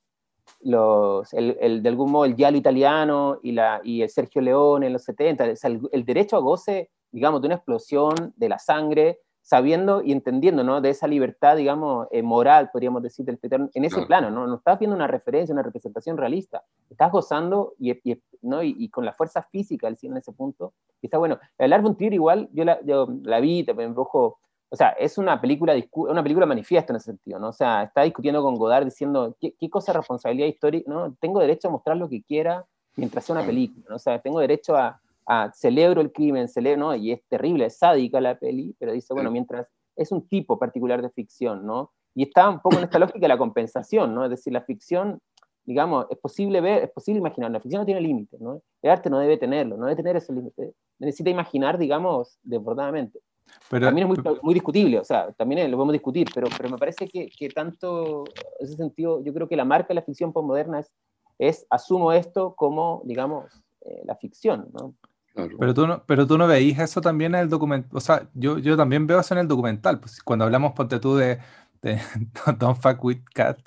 los, el, el, de algún modo el giallo italiano y, la, y el Sergio Leone en los 70, o sea, el, el, derecho a goce, digamos, de una explosión de la sangre, sabiendo y entendiendo, ¿no? De esa libertad, digamos, eh, moral, podríamos decir, del espectador, en ese claro. plano, ¿no? No estás viendo una referencia, una representación realista, estás gozando y, y ¿no? Y, y, con la fuerza física del cine en ese punto, y está bueno. El Art Trier igual, yo la, yo la vi, me embrujo o sea, es una película, una película manifiesto en ese sentido, ¿no? O sea, está discutiendo con Godard diciendo, ¿qué, qué cosa de responsabilidad histórica? ¿no? Tengo derecho a mostrar lo que quiera mientras sea una película, ¿no? O sea, tengo derecho a, a celebro el crimen, celebro, ¿no? Y es terrible, es sádica la peli, pero dice, bueno, mientras es un tipo particular de ficción, ¿no? Y está un poco en esta lógica de la compensación, ¿no? Es decir, la ficción, digamos, es posible ver, es posible imaginar, la ficción no tiene límites, ¿no? El arte no debe tenerlo, no debe tener ese límite, necesita imaginar, digamos, desbordadamente. Pero, también es muy, muy, discutible, o sea, también lo podemos discutir, pero, pero me parece que, que tanto, en ese sentido, yo creo que la marca de la ficción postmoderna es, es asumo esto como, digamos, eh, la ficción, ¿no? Pero, tú no, pero tú no veís eso también en el documental. O sea, yo, yo también veo eso en el documental. Pues, cuando hablamos, ponte tú de, de Don't Fuck With Cat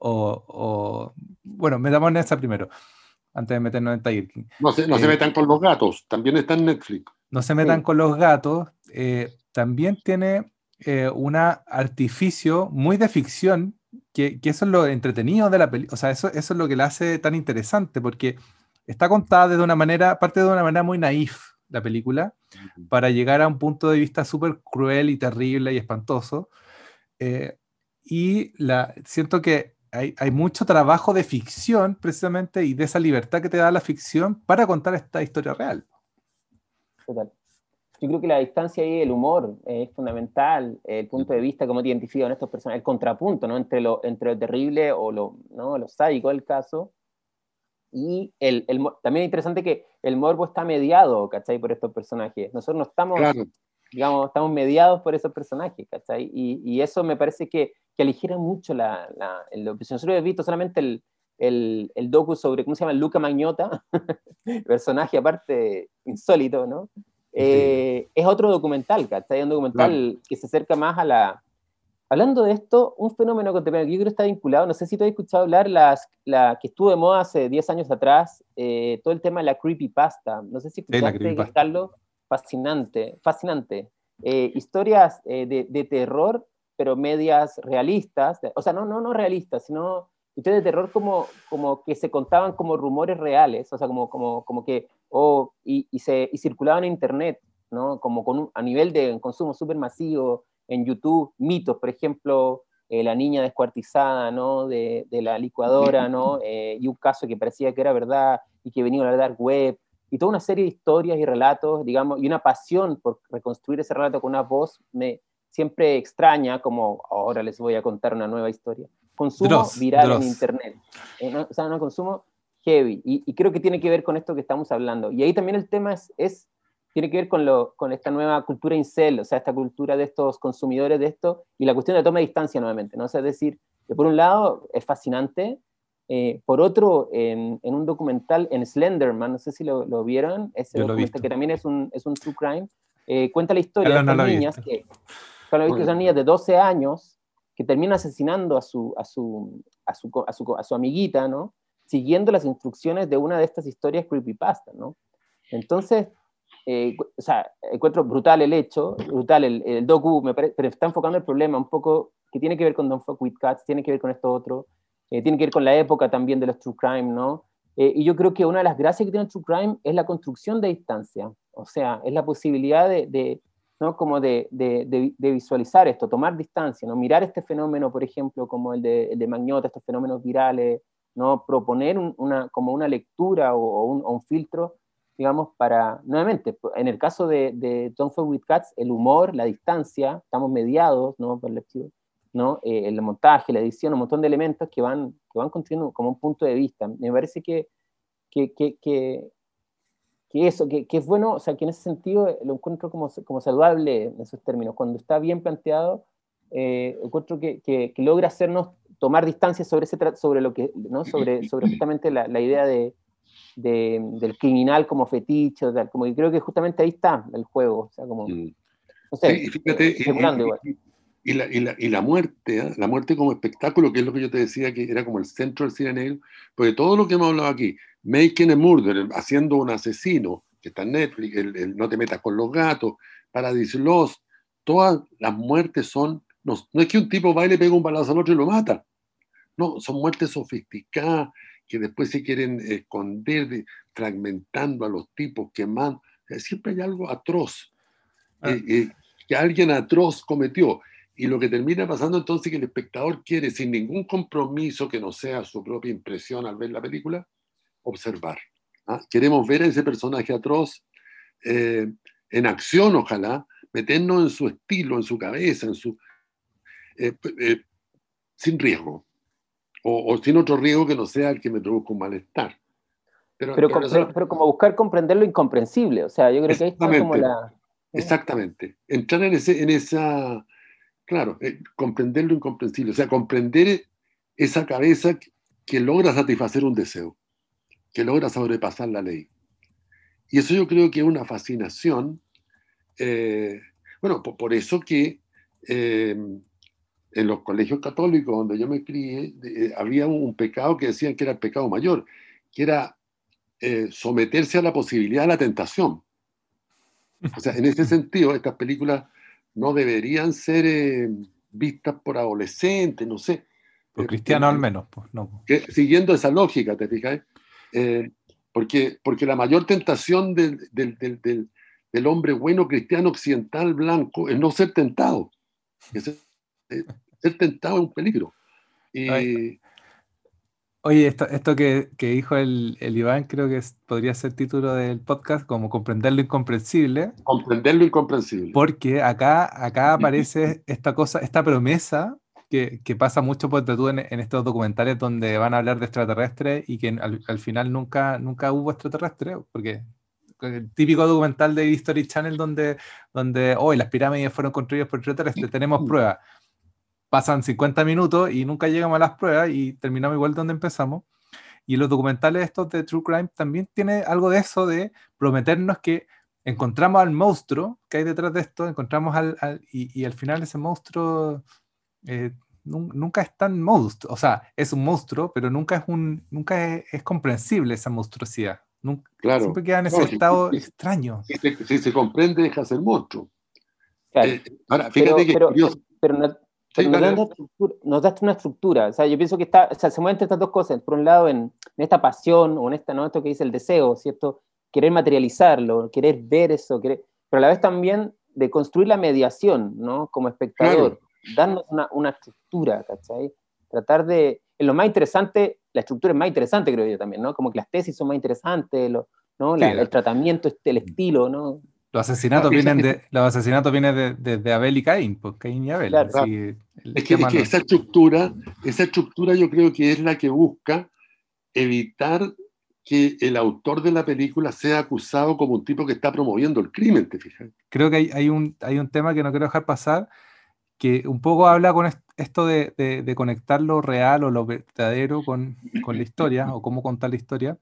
o, o, Bueno, metamos en esa primero, antes de meternos en Tiger King. No se, no se eh, metan con los gatos, también está en Netflix. No se metan con los gatos. Eh, también tiene eh, un artificio muy de ficción, que, que, eso es lo entretenido de la película. O sea, eso, eso es lo que la hace tan interesante, porque está contada de una manera, parte de una manera muy naif la película, para llegar a un punto de vista súper cruel y terrible y espantoso. Eh, y la, siento que hay, hay, mucho trabajo de ficción, precisamente, y de esa libertad que te da la ficción para contar esta historia real. Total. Yo creo que la distancia y el humor es fundamental, el punto de vista, cómo te identifican estos personajes, el contrapunto ¿no? entre, lo, entre lo terrible o lo, ¿no? lo sádico del caso y el, el, también es interesante que el morbo está mediado, ¿cachai? Por estos personajes. Nosotros no estamos, digamos, estamos mediados por esos personajes, ¿cachai? Y, y eso me parece que, que aligera mucho la, la, el, Nosotros hemos visto solamente el, el, el, docu sobre, ¿cómo se llama? Luca Magnota, personaje aparte insólito, ¿no? Eh, es otro documental, ¿cachai? Un documental que se acerca más a la, Hablando de esto, un fenómeno contemporáneo que yo creo que está vinculado, no sé si tú has escuchado hablar, las, la que estuvo de moda hace 10 años atrás, eh, todo el tema de la creepypasta. No sé si escuchaste, Carlos, fascinante, fascinante. Eh, historias eh, de, de, terror, pero medias realistas, o sea, no, no, no realistas, sino historias de terror como, como que se contaban como rumores reales, o sea, como, como, como que, oh, y, y, se, y circulaban en internet, ¿no? Como con un, a nivel de consumo súper masivo, en YouTube mitos, por ejemplo, eh, la niña descuartizada, ¿no? De, de la licuadora, ¿no? Eh, y un caso que parecía que era verdad y que venía a la dark web, y toda una serie de historias y relatos, digamos, y una pasión por reconstruir ese relato con una voz me siempre extraña, como ahora les voy a contar una nueva historia. Consumo viral en Internet, eh, o sea, no consumo heavy, y, y, creo que tiene que ver con esto que estamos hablando. Y ahí también el tema es, es tiene que ver con, lo, con esta nueva cultura incel, o sea, esta cultura de estos consumidores de esto, y la cuestión de toma de distancia nuevamente, ¿no? O sea, es decir, que por un lado es fascinante, eh, por otro, en, en, un documental en Slenderman, no sé si lo, lo vieron, ese documental que también es un, es un true crime, eh, cuenta la historia de estas niñas que, que son niñas de 12 años que terminan asesinando a su, a su, a su, a su, a su amiguita, ¿no? Siguiendo las instrucciones de una de estas historias creepypasta, ¿no? Entonces, eh, o sea, encuentro brutal el hecho, brutal el, el docu, me parece, pero está enfocando el problema un poco que tiene que ver con Don't Fuck With Cats, tiene que ver con esto otro, eh, tiene que ver con la época también de los True Crime, ¿no? Eh, y yo creo que una de las gracias que tiene el True Crime es la construcción de distancia, o sea, es la posibilidad de, de ¿no? Como de, de, de, visualizar esto, tomar distancia, ¿no? Mirar este fenómeno, por ejemplo, como el de, el de Magnota, estos fenómenos virales, ¿no? Proponer un, una, como una lectura o, o, un, o un filtro digamos, para, nuevamente, en el caso de, de Don't Fuck With Cats, el humor, la distancia, estamos mediados, ¿no? Por el, ¿no? Eh, el montaje, la edición, un montón de elementos que van, que van construyendo como un punto de vista. Me parece que, que, que, que, que eso, que, que, es bueno, o sea, que en ese sentido lo encuentro como, como saludable en esos términos. Cuando está bien planteado, eh, encuentro que, que, logra hacernos tomar distancia sobre, ese, sobre lo que, ¿no? sobre, sobre justamente la, la idea de, de, del criminal como fetiche, como que creo que justamente ahí está el juego, o sea, como, mm. no sé, sí, fíjate, y, y, la, y, la, y, la, muerte, ¿eh? la muerte como espectáculo, que es lo que yo te decía, que era como el centro del cine negro, porque todo lo que hemos hablado aquí, Making a Murder, haciendo un asesino, que está en Netflix, el, el No te metas con los gatos, Paradise Lost, todas las muertes son, no, no es que un tipo va y le pega un balazo al otro y lo mata, no, son muertes sofisticadas, que después se quieren esconder, fragmentando a los tipos, quemando. Siempre hay algo atroz, ah. eh, eh, que alguien atroz cometió. Y lo que termina pasando entonces es que el espectador quiere, sin ningún compromiso que no sea su propia impresión al ver la película, observar. ¿ah? Queremos ver a ese personaje atroz eh, en acción, ojalá, meternos en su estilo, en su cabeza, en su, sin riesgo o, o, sin otro riesgo que no sea el que me produzca un malestar. Pero, pero, pero, como buscar comprender lo incomprensible, o sea, yo creo que está como la... Exactamente, entrar en, ese, en esa, claro, eh, comprender lo incomprensible, o sea, comprender esa cabeza que, que logra satisfacer un deseo, que logra sobrepasar la ley. Y eso yo creo que es una fascinación. Eh, bueno, por, eso que eh, en los colegios católicos donde yo me crié, eh, había un, pecado que decían que era el pecado mayor, que era someterse a la posibilidad de la tentación. O sea, en ese sentido, estas películas no deberían ser vistas por adolescentes, no sé. Por cristianos al menos, pues, no. siguiendo esa lógica, ¿te fijas? porque, porque la mayor tentación del, del, del, del, hombre bueno cristiano occidental blanco es no ser tentado. ser, ser, tentado es un peligro. Y, Oye, esto, esto que, que, dijo el, el, Iván creo que podría ser título del podcast como comprender lo incomprensible. Comprender lo incomprensible. Porque acá, acá aparece esta cosa, esta promesa que, que pasa mucho pues, tú en, en, estos documentales donde van a hablar de extraterrestres y que al, al, final nunca, nunca hubo extraterrestres, porque el típico documental de History Channel donde, donde hoy las pirámides fueron construidas por extraterrestres, tenemos pruebas. Pasan 50 minutos y nunca llegamos a las pruebas y terminamos igual donde empezamos. Y los documentales estos de True Crime también tiene algo de eso de prometernos que encontramos al monstruo que hay detrás de esto, encontramos al, al y, y, al final ese monstruo eh, nunca es tan monstruo, o sea, es un monstruo, pero nunca es un, nunca es, comprensible esa monstruosidad. Nunca, claro. Siempre queda en ese estado extraño. Si se, comprende, deja ser monstruo. Eh, ahora, fíjate pero, que pero, no, nos, da una estructura. O sea, yo pienso que está, o sea, se mueven estas dos cosas. Por un lado, en, en, esta pasión o en esta, ¿no? esto que dice el deseo, ¿cierto? Querer materializarlo, querer ver eso, querer, pero a la vez también de construir la mediación, ¿no? Como espectador. Claro darnos una, una, estructura, ¿cachai? Tratar de, en lo más interesante, la estructura es más interesante, creo yo también, ¿no? Como que las tesis son más interesantes, lo, ¿no? La, el tratamiento, el estilo, ¿no? Los asesinatos, vienen de, los asesinatos vienen de, de, de Abel y Caín, pues Caín y Abel. Claro, sí, es, que, es que, esa estructura, esa estructura yo creo que es la que busca evitar que el autor de la película sea acusado como un tipo que está promoviendo el crimen, ¿te fijas? Creo que hay, hay, un, hay un tema que no quiero dejar pasar, que un poco habla con esto de, de, conectar lo real o lo verdadero con, con, la historia o cómo contar la historia,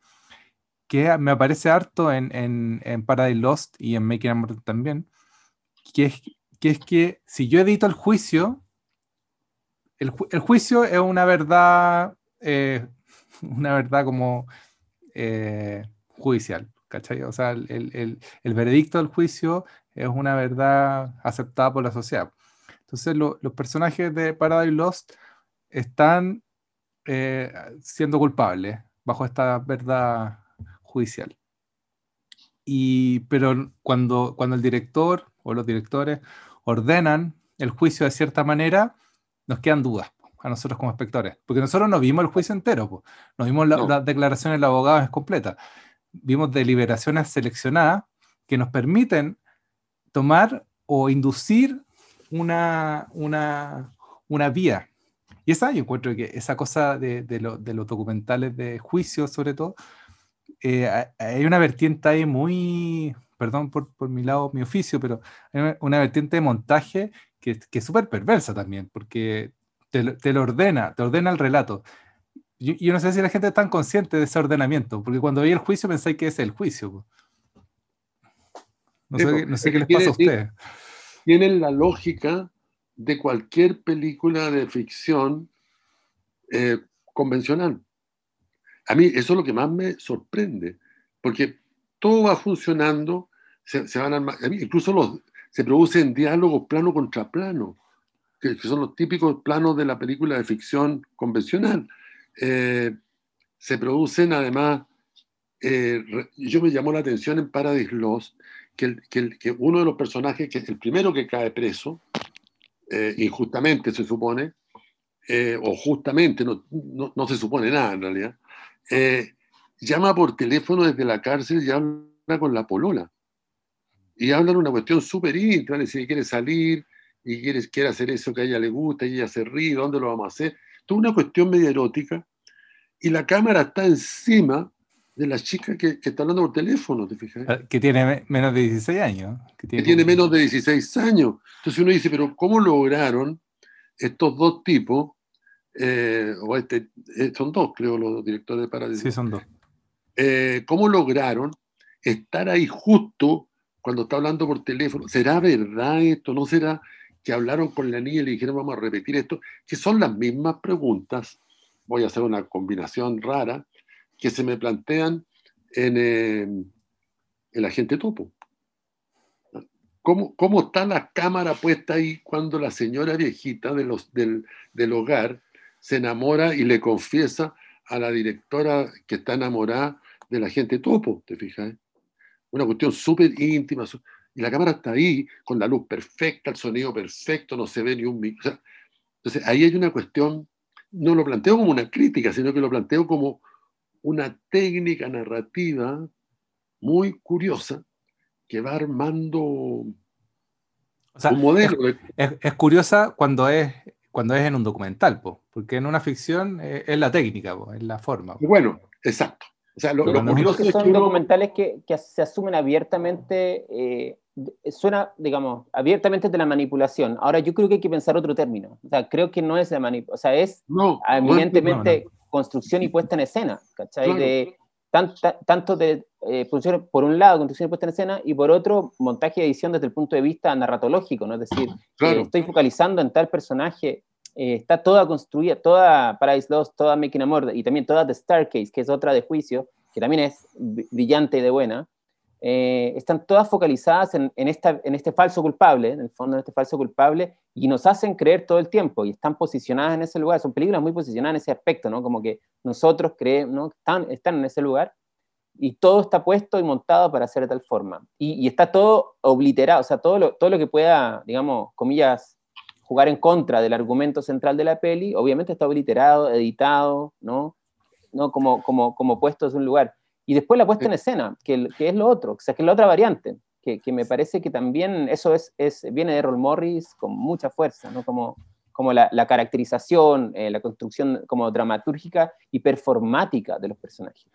que me aparece harto en, en, en Paradise Lost y en Making a también, que es, que es que si yo edito el juicio, el, el juicio es una verdad, eh, una verdad como eh, judicial, ¿cachai? O sea, el, el, el veredicto del juicio es una verdad aceptada por la sociedad. Entonces los personajes de Paradise Lost están eh, siendo culpables bajo esta verdad judicial. Y, pero cuando, cuando el director o los directores ordenan el juicio de cierta manera, nos quedan dudas a nosotros como espectadores, porque nosotros no vimos el juicio entero, nos vimos las la declaraciones del abogado completas, vimos deliberaciones seleccionadas que nos permiten tomar o inducir una, una, una vía. Y esa yo encuentro que esa cosa de, de, lo, de los documentales de juicio, sobre todo, eh, hay una vertiente ahí muy, perdón por, por, mi lado, mi oficio, pero hay una, vertiente de montaje que, que es súper perversa también, porque te, te, lo ordena, te ordena el relato. Yo, yo, no sé si la gente es tan consciente de ese ordenamiento, porque cuando vi el juicio pensáis que es el juicio. No sé, no sé qué les pasa a ustedes tienen la lógica de cualquier película de ficción eh, convencional. A mí eso es lo que más me sorprende, porque todo va funcionando, se, van incluso los, se producen diálogos plano contra plano, que, que, son los típicos planos de la película de ficción convencional. Eh, se producen además, eh, yo me llamó la atención en Paradise Lost, que, uno de los personajes, que es el primero que cae preso, eh, injustamente se supone, o justamente, no, no, se supone nada en realidad, eh, llama por teléfono desde la cárcel y habla con la polola. Y hablan una cuestión súper íntima, si quiere salir y quiere, quiere hacer eso que a ella le gusta y ella se ríe, ¿dónde lo vamos a hacer? Toda una cuestión medio erótica. Y la cámara está encima de la chica que, que, está hablando por teléfono, ¿te fijas? Ah, que tiene menos de 16 años. Que tiene, que tiene menos de 16 años. Entonces uno dice, pero ¿cómo lograron estos dos tipos, eh, o este, eh, son dos, creo, los directores de Paradise? Sí, son dos. Eh, ¿Cómo lograron estar ahí justo cuando está hablando por teléfono, ¿será verdad esto? ¿No será que hablaron con la niña y le dijeron vamos a repetir esto? Que son las mismas preguntas, voy a hacer una combinación rara, que se me plantean en eh, el agente topo. ¿Cómo, ¿Cómo, está la cámara puesta ahí cuando la señora viejita de los, del, del hogar se enamora y le confiesa a la directora que está enamorada de la gente topo, ¿te fijas? Una cuestión súper íntima. Y la cámara está ahí, con la luz perfecta, el sonido perfecto, no se ve ni un... entonces, ahí hay una cuestión, no lo planteo como una crítica, sino que lo planteo como una técnica narrativa muy curiosa que va armando un modelo. Es, curiosa cuando es, cuando es en un documental, porque en una ficción eh, es, la técnica, es la forma. Bueno, exacto. O sea, lo, son documentales que, que, se asumen abiertamente, eh, suena, digamos, abiertamente de la manipulación. Ahora, yo creo que hay que pensar otro término. O sea, creo que no es la manipulación, o sea, es evidentemente construcción y puesta en escena, ¿cachai? De, tanto de eh, por un lado, construcción y puesta en escena, y por otro, montaje y edición desde el punto de vista narratológico, ¿no? Es decir, estoy focalizando en tal personaje eh, está toda construida, toda Paradise Lost, toda Making a y también toda The Staircase, que es otra de juicio, que también es brillante y de buena, eh, están todas focalizadas en, este falso culpable, en el fondo en este falso culpable, y nos hacen creer todo el tiempo, y están posicionadas en ese lugar, son películas muy posicionadas en ese aspecto, ¿no? Como que nosotros creemos, ¿no? Están, están en ese lugar, y todo está puesto y montado para hacer de tal forma. Y, y está todo obliterado, o sea, todo lo, todo lo que pueda, digamos, comillas, jugar en contra del argumento central de la peli, obviamente está obliterado, editado, ¿no? ¿no? Como, como, como puesto en un lugar. Y después la puesta en escena, que, que, es lo otro, o sea, que es la otra variante, que, que me parece que también eso es, es, viene de Errol Morris con mucha fuerza, ¿no? Como, como la, la caracterización, eh, la construcción como dramatúrgica y performática de los personajes.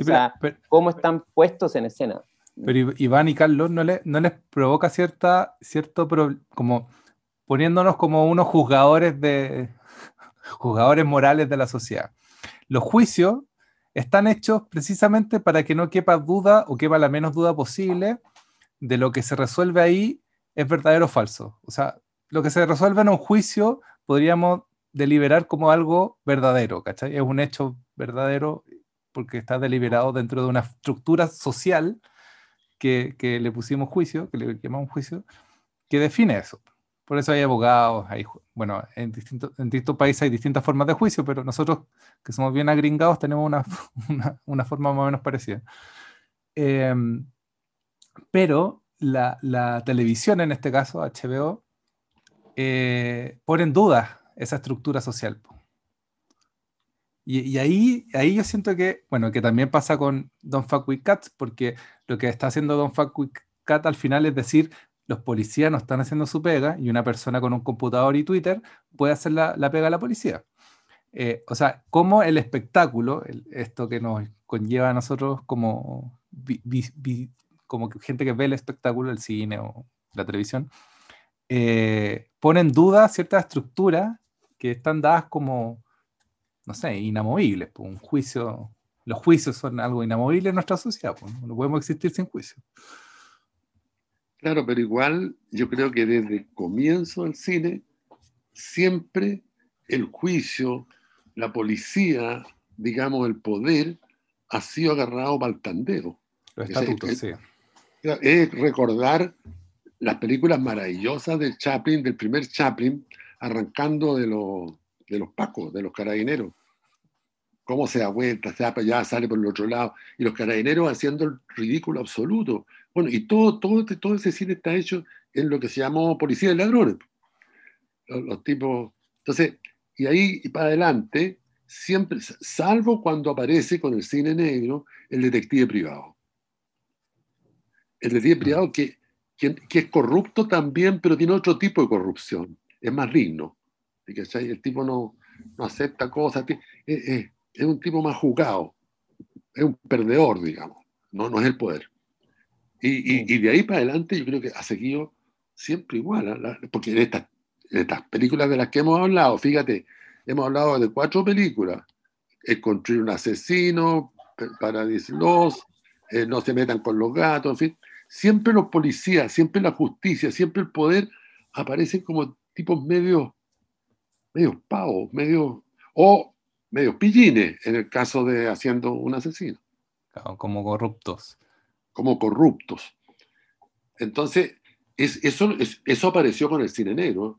o sea, cómo están puestos en escena. Pero Iván y Carlos, ¿no, le, no les provoca cierta, cierto, como poniéndonos como unos juzgadores de juzgadores morales de la sociedad. Los juicios están hechos precisamente para que no quepa duda o quepa la menos duda posible de lo que se resuelve ahí es verdadero o falso. O sea, lo que se resuelve en un juicio podríamos deliberar como algo verdadero, ¿cachai? Es un hecho verdadero porque está deliberado dentro de una estructura social que, que le pusimos juicio, que le llamamos juicio, que define eso. Por eso hay abogados, hay, bueno, en distintos, países hay distintas formas de juicio, pero nosotros que somos bien agringados tenemos una, una, forma más o menos parecida. Em, pero la, la, televisión, en este caso, HBO, eh, pone en duda esa estructura social. Y, y, ahí, ahí yo siento que, bueno, que también pasa con Don't Fuck With Cats, porque lo que está haciendo Don't Fuck With Cat al final es decir, los policías no están haciendo su pega y una persona con un computador y Twitter puede hacer la, pega a la policía. Eh, o sea, como el espectáculo, esto que nos conlleva a nosotros como, como gente que ve el espectáculo, el cine o la televisión, eh, pone en duda ciertas estructuras que están dadas como, no sé, inamovibles. Pues, un juicio, los juicios son algo inamovible en nuestra sociedad, pues, no podemos existir sin juicio. Claro, pero igual yo creo que desde el comienzo del cine, siempre el juicio, la policía, digamos, el poder, ha sido agarrado para el tandero. es, recordar las películas maravillosas del Chaplin, del primer Chaplin, arrancando de los, de los pacos, de los carabineros. Cómo se da vuelta, se da para allá, sale por el otro lado. Y los carabineros haciendo el ridículo absoluto. Bueno, y todo, todo, todo ese cine está hecho en lo que se llamó Policía de Ladrones. Los, tipos. Entonces, y ahí y para adelante, siempre, salvo cuando aparece con el cine negro, el detective privado. El detective privado que, que, es corrupto también, pero tiene otro tipo de corrupción. Es más digno. El tipo no, no acepta cosas. Es, es, es, un tipo más jugado. Es un perdedor, digamos. No, no es el poder. Y, y, de ahí para adelante yo creo que ha seguido siempre igual, ¿ah? porque en estas, estas películas de las que hemos hablado, fíjate, hemos hablado de cuatro películas, El construir un asesino, Paradise Lost, eh, no se metan con los gatos, en fin. Siempre los policías, siempre la justicia, siempre el poder aparecen como tipos medios, medios pavos, medios, o medios pillines, en el caso de haciendo un asesino. Como corruptos. Como corruptos. Entonces, es, eso, eso apareció con el cine negro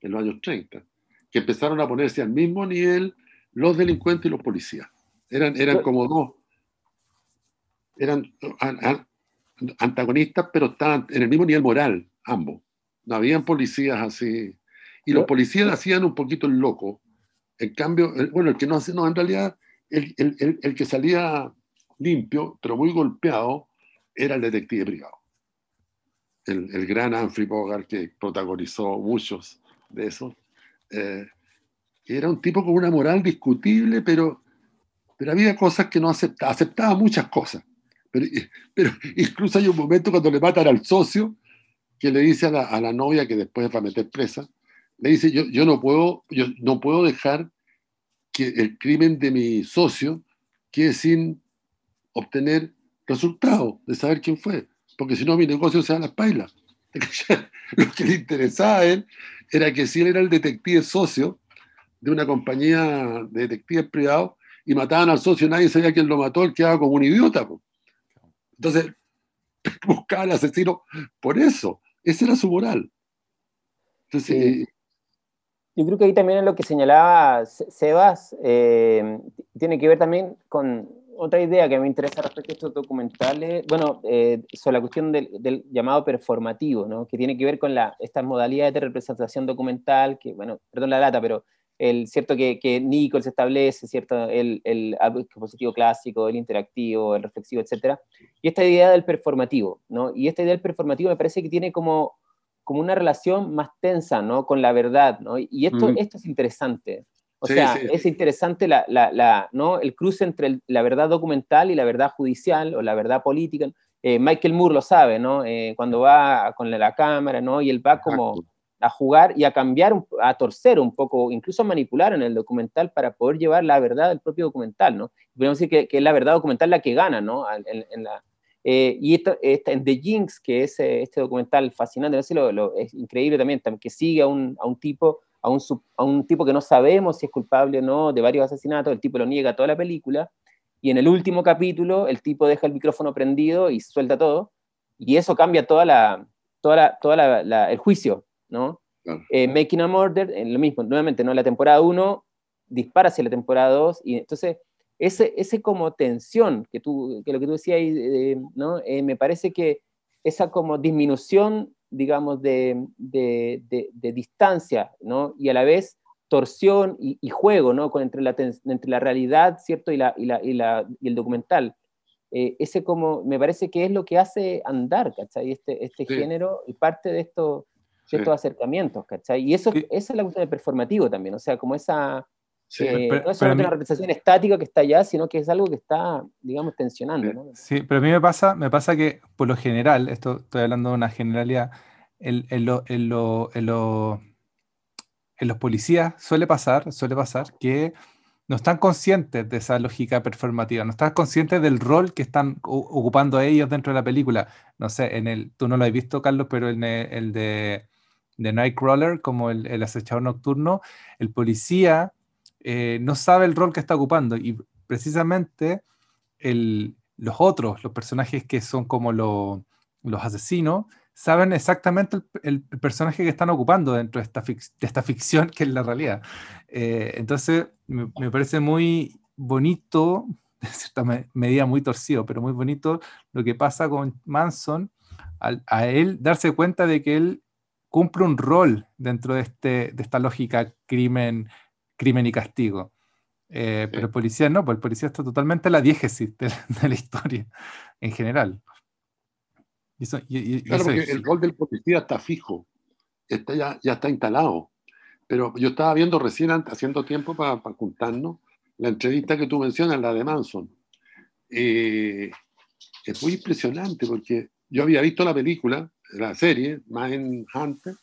en los años 30, que empezaron a ponerse al mismo nivel los delincuentes y los policías. Eran, eran como dos, eran antagonistas, pero estaban en el mismo nivel moral, ambos. No habían policías así. Y los policías hacían un poquito el loco. En cambio, bueno, el que no hace, no, en realidad, el, el, el, que salía limpio, pero muy golpeado, era el detective privado. El, el gran Humphrey Bogart que protagonizó muchos de esos. Eh, era un tipo con una moral discutible, pero, pero había cosas que no aceptaba, aceptaba muchas cosas. Pero, pero incluso hay un momento cuando le matan al socio que le dice a la, a la novia que después va a meter presa, le dice, yo, yo, no puedo, yo no puedo dejar que el crimen de mi socio quede sin obtener resultados de saber quién fue, porque si no mi negocio se da las pailas. Lo que le interesaba a él era que si él era el detective socio de una compañía de detectives privados y mataban al socio, nadie sabía quién lo mató, él quedaba como un idiota. Entonces, buscaba al asesino por eso. Ese era su moral. Entonces, Yo creo que ahí también es lo que señalaba Sebas, eh, tiene que ver también con otra idea que me interesa respecto a estos documentales, bueno, eh, sobre la cuestión del, llamado performativo, ¿no? que tiene que ver con la, estas modalidades de representación documental, que, bueno, perdón la lata, pero el, cierto que, que Nichols establece, cierto, el, el expositivo clásico, el interactivo, el reflexivo, etc. Y esta idea del performativo, ¿no? Y esta idea del performativo me parece que tiene como, como una relación más tensa, ¿no? Con la verdad, ¿no? Y esto, mm. esto es interesante. O sea, es interesante la, la, la, ¿no? el cruce entre la verdad documental y la verdad judicial o la verdad política. Eh, Michael Moore lo sabe, ¿no? Eh, cuando va con la, cámara, ¿no? Y él va como a jugar y a cambiar, a torcer un poco, incluso a manipular en el documental para poder llevar la verdad del propio documental, ¿no? Podemos decir que, que es la verdad documental la que gana, ¿no? En, la, eh, y esto, en The Jinx, que es eh, este documental fascinante, ¿no? lo, es increíble también, que sigue a un, a un tipo, a un, a un, tipo que no sabemos si es culpable o no de varios asesinatos, el tipo lo niega toda la película, y en el último capítulo el tipo deja el micrófono prendido y suelta todo, y eso cambia toda la, toda la, toda la, el juicio, ¿no? Eh, Making a Murder, lo mismo, nuevamente, ¿no? La temporada 1 dispara hacia la temporada 2 y entonces ese, ese como tensión que, tú, que lo que tú decías ahí, ¿no? Eh, me parece que esa como disminución, digamos, de, de, de, distancia, ¿no? Y a la vez torsión y, juego, ¿no? Con, entre, la, entre la realidad, ¿cierto? Y, la, y, la, y, la, y el documental. Eh, ese como, me parece que es lo que hace andar, ¿cachai? Este, este género y parte de esto estos acercamientos, ¿cachai? Y eso, esa es la cuestión del performativo también, o sea, como esa... Eh, no es una representación estática que está allá, sino que es algo que está, digamos, tensionando. ¿no? Sí, pero a mí me pasa, me pasa que por lo general, esto estoy hablando de una generalidad, en, en, lo, en, lo, en, en los policías suele pasar, suele pasar que no están conscientes de esa lógica performativa, no están conscientes del rol que están ocupando ellos dentro de la película. No sé, en el, tú no lo has visto, Carlos, pero en el de de Nightcrawler, como el, el acechador nocturno, el policía eh, no sabe el rol que está ocupando y precisamente los otros, los personajes que son como los asesinos, saben exactamente el, personaje que están ocupando dentro de esta, de esta ficción que es la realidad. Eh, entonces, me, me, parece muy bonito, de cierta medida muy torcido, pero muy bonito lo que pasa con Manson a él darse cuenta de que él cumple un rol dentro de, este, de esta lógica crimen, crimen y castigo. Eh, pero el policía no, pues el policía está totalmente a la diégesis de, la historia en general. claro, porque el rol del policía está fijo, está ya, ya está instalado. Pero yo estaba viendo recién, haciendo tiempo para, para juntarnos, la entrevista que tú mencionas, la de Manson. Eh, es muy impresionante porque yo había visto la película la serie, Hunter,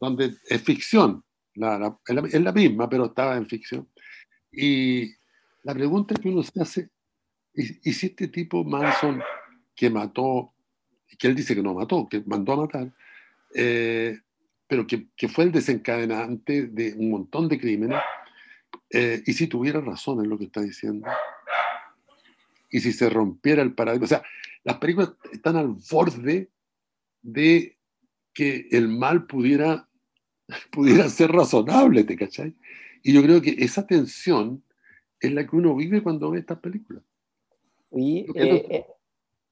donde es ficción, la, es la misma, pero estaba en ficción. Y la pregunta que uno se hace, ¿y, si este tipo Manson que mató, que él dice que no mató, que mandó a matar, eh, pero que, que, fue el desencadenante de un montón de crímenes, eh, y si tuviera razón en lo que está diciendo, y si se rompiera el paradigma, o sea, las películas están al borde de que el mal pudiera, pudiera ser razonable, ¿te cachai? Y yo creo que esa tensión es la que uno vive cuando ve estas películas. Y eh, eh,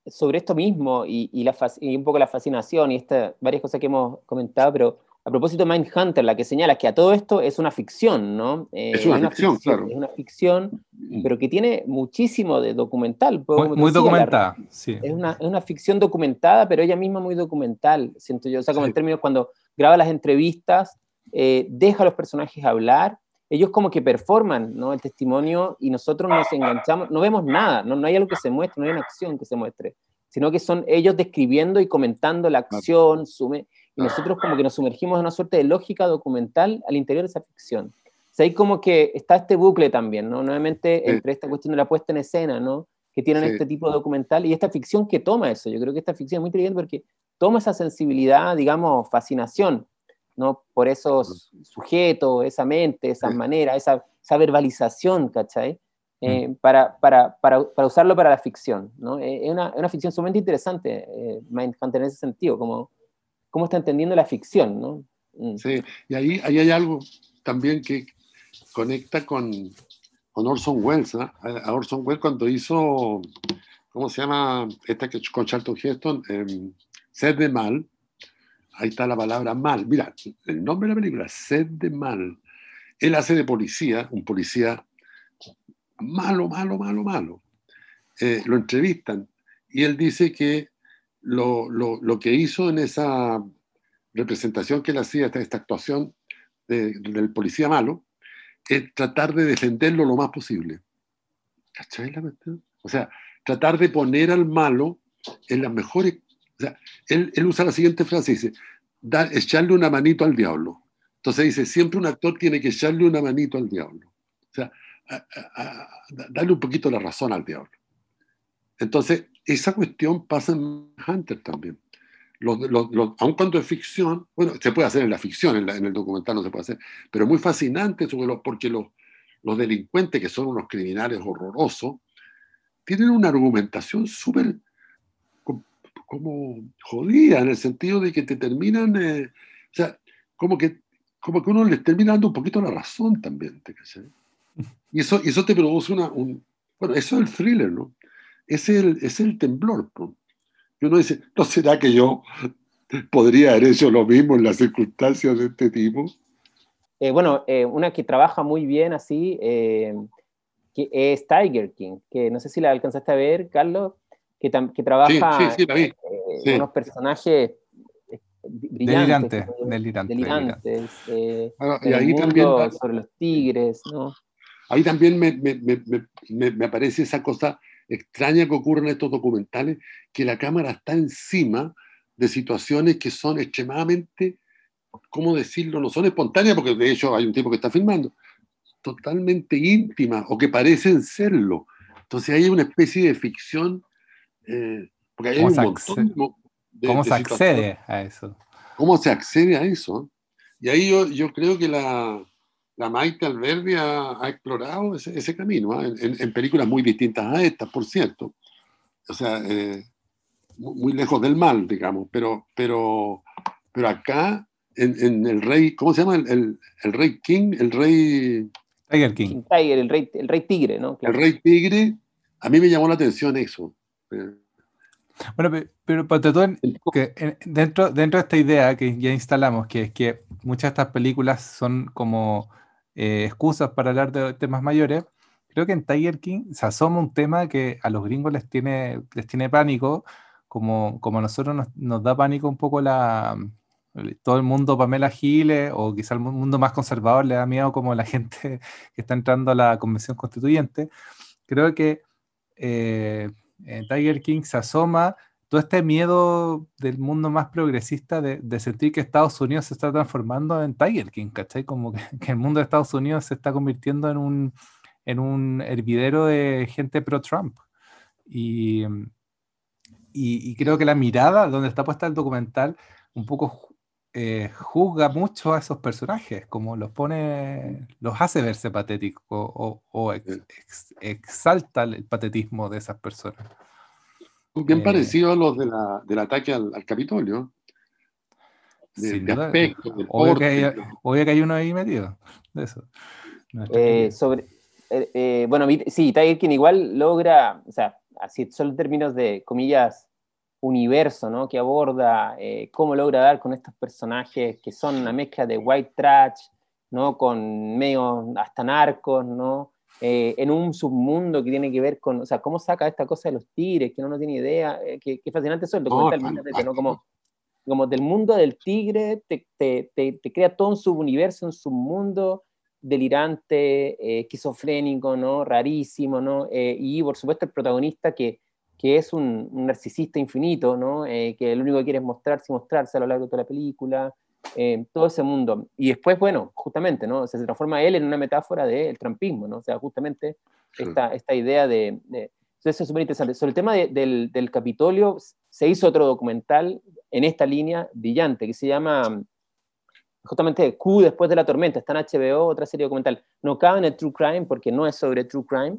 sobre esto mismo y, y, la, y, un poco la fascinación y esta, varias cosas que hemos comentado, pero a propósito de Mindhunter, la que señala que a todo esto es una ficción, ¿no? Eh, es, una ficción, claro. Es una ficción, mm. pero que tiene muchísimo de documental. Muy, muy documentada, sí. Es una, es una, ficción documentada, pero ella misma muy documental, siento yo. O sea, como en términos cuando graba las entrevistas, deja a los personajes hablar ellos como que performan ¿no? el testimonio y nosotros nos enganchamos, no vemos nada, no, no hay algo que se muestre, no hay una acción que se muestre, sino que son ellos describiendo y comentando la acción, sume, y nosotros como que nos sumergimos en una suerte de lógica documental al interior de esa ficción. O sea, hay como que está este bucle también, ¿no? Nuevamente entre esta cuestión de la puesta en escena, ¿no? Que tienen este tipo de documental y esta ficción que toma eso. Yo creo que esta ficción es muy inteligente porque toma esa sensibilidad, digamos, fascinación ¿no? Por esos sujetos, esa mente, esa manera, esa, esa verbalización, ¿cachai? Eh, mm. para, para, para, para, usarlo para la ficción, ¿no? Eh, es una, una, ficción sumamente interesante, eh, Mindhunter, en ese sentido, como cómo está entendiendo la ficción, ¿no? Mm. Sí, y ahí, ahí hay algo también que conecta con, con Orson Welles, ¿no? A Orson Welles cuando hizo, ¿cómo se llama? Esta que con Charlton Heston, eh, Sed de Mal, Ahí está la palabra mal. Mira, el nombre de la película, Sed de Mal. Él hace de policía, un policía malo, malo, malo, malo. Eh, lo entrevistan y él dice que lo, lo, lo, que hizo en esa representación que él hacía, esta, esta actuación de, del policía malo, es tratar de defenderlo lo más posible. ¿Cachai la O sea, tratar de poner al malo en las mejores o sea, él, él usa la siguiente frase, dice, da, echarle una manito al diablo. Entonces dice, siempre un actor tiene que echarle una manito al diablo. O sea, darle un poquito la razón al diablo. Entonces, esa cuestión pasa en Hunter también. Los, los, aun cuando es ficción, bueno, se puede hacer en la ficción, en, en el documental no se puede hacer, pero es muy fascinante porque los, los delincuentes, que son unos criminales horrorosos, tienen una argumentación súper como jodida, en el sentido de que te terminan, eh, o sea, como que, como que uno les termina dando un poquito la razón también, ¿te Y eso, y eso te produce una, un, bueno, eso es el thriller, ¿no? Es el, es el temblor, ¿no? Y uno dice, ¿no será que yo podría haber hecho lo mismo en las circunstancias de este tipo? Eh, bueno, eh, una que trabaja muy bien así, que es Tiger King, que no sé si la alcanzaste a ver, Carlos, que, que trabaja eh, unos personajes eh, brillantes, delirantes, delirantes, eh, y ahí también, sobre los tigres, ¿no? Ahí también me, me, me, me, aparece esa cosa extraña que ocurre en estos documentales, que la cámara está encima de situaciones que son extremadamente, ¿cómo decirlo? No son espontáneas, porque de hecho hay un tipo que está filmando, totalmente íntimas o que parecen serlo. Entonces hay una especie de ficción eh, porque hay un montón de, ¿Cómo se accede a eso? ¿Cómo se accede a eso? Y ahí yo, yo creo que la, la Maite Alberdi ha, ha explorado ese, ese camino, ¿ah? en, en, películas muy distintas a estas, por cierto. O sea, eh, muy lejos del mal, digamos, pero, pero, pero acá, en, en el rey, ¿cómo se llama? El, el, el, rey King, el rey... Tiger King. Tiger, el rey, el rey tigre, ¿no? El rey tigre, a mí me llamó la atención eso. Bueno, pero, pero que dentro, dentro de esta idea que ya instalamos, que es que muchas de estas películas son como eh, excusas para hablar de temas mayores, creo que en Tiger King se asoma un tema que a los gringos les tiene, les tiene pánico, como, como a nosotros nos, nos da pánico un poco la, todo el mundo Pamela Giles o quizá el mundo más conservador le da miedo como la gente que está entrando a la convención constituyente. Creo que eh, en Tiger King se asoma todo este miedo del mundo más progresista de, sentir que Estados Unidos se está transformando en Tiger King, ¿cachai? Como que, el mundo de Estados Unidos se está convirtiendo en un, en un hervidero de gente pro-Trump. Y, y, creo que la mirada donde está puesta el documental un poco eh, juzga mucho a esos personajes, como los pone, los hace verse patéticos o, exalta el patetismo de esas personas. Bien eh, parecido a los de la, del ataque al, Capitolio. De, aspecto, obvio, que hay, obvio, que hay, uno ahí metido. De eso. Eh, sobre, bueno, sí, Tiger King igual logra, o sea, así solo en términos de, comillas, universo ¿no? que aborda eh, cómo logra dar con estos personajes que son una mezcla de white trash, ¿no? con medio hasta narcos, ¿no? Eh, en un submundo que tiene que ver con, o sea, cómo saca esta cosa de los tigres, que uno no tiene idea, eh, que, fascinante eso, el documental, ¿no? Como, como del mundo del tigre, te, te, te, crea todo un subuniverso, un submundo delirante, esquizofrénico, ¿no? Rarísimo, ¿no? y por supuesto el protagonista que que es un, narcisista infinito, ¿no? Eh, que lo único que quiere es mostrarse y mostrarse a lo largo de toda la película, eh, todo ese mundo. Y después, bueno, justamente, ¿no? se transforma él en una metáfora del trampismo, ¿no? O sea, justamente esta, esta idea de, Eso es súper interesante. Sobre el tema del, del, Capitolio, se hizo otro documental en esta línea brillante que se llama justamente Q después de la tormenta. Está en HBO, otra serie documental. No cabe en el True Crime porque no es sobre True Crime,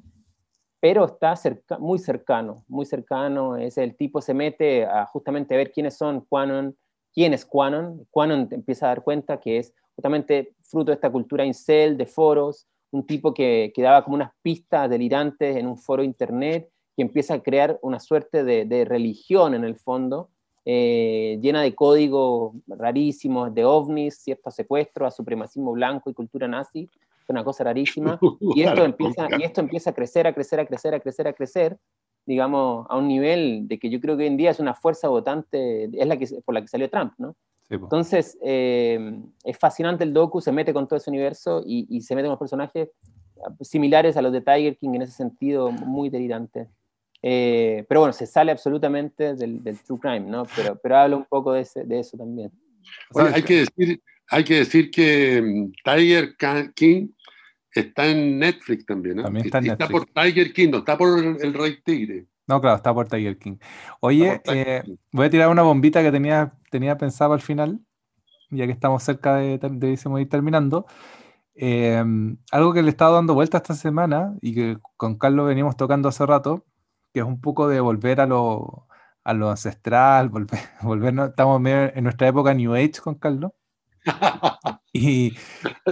pero está muy cercano, muy cercano. Es el tipo se mete a justamente ver quiénes son Quanon, quién es Quanon. Quanon empieza a dar cuenta que es justamente fruto de esta cultura incel, de foros, un tipo que, que daba como unas pistas delirantes en un foro internet, que empieza a crear una suerte de, de religión en el fondo, eh, llena de códigos rarísimos, de ovnis, ciertos secuestros, a supremacismo blanco y cultura nazi, una cosa rarísima, y esto, empieza, y esto empieza a crecer, a crecer, a crecer, a crecer, a crecer, digamos, a un nivel de que yo creo que hoy en día es una fuerza votante, es la que, por la que salió Trump, ¿no? Entonces, eh, es fascinante el docu, se mete con todo ese universo y, se mete con los personajes similares a los de Tiger King en ese sentido, muy delirante. Eh, pero bueno, se sale absolutamente del, true crime, ¿no? Pero, pero habla un poco de, de eso también. hay que decir hay que decir que mm, Tiger King está en Netflix también. También está en Netflix. Está por Tiger King, no está por el, Rey Tigre. No, claro, está por Tiger King. Oye, eh, voy a tirar una bombita que tenía, tenía pensado al final, ya que estamos cerca de, de, ir terminando. Em, algo que le he estado dando vuelta esta semana y que con Carlos veníamos tocando hace rato, que es un poco de volver a lo, a lo ancestral, volver, volver, estamos en nuestra época New Age con Carlos. y,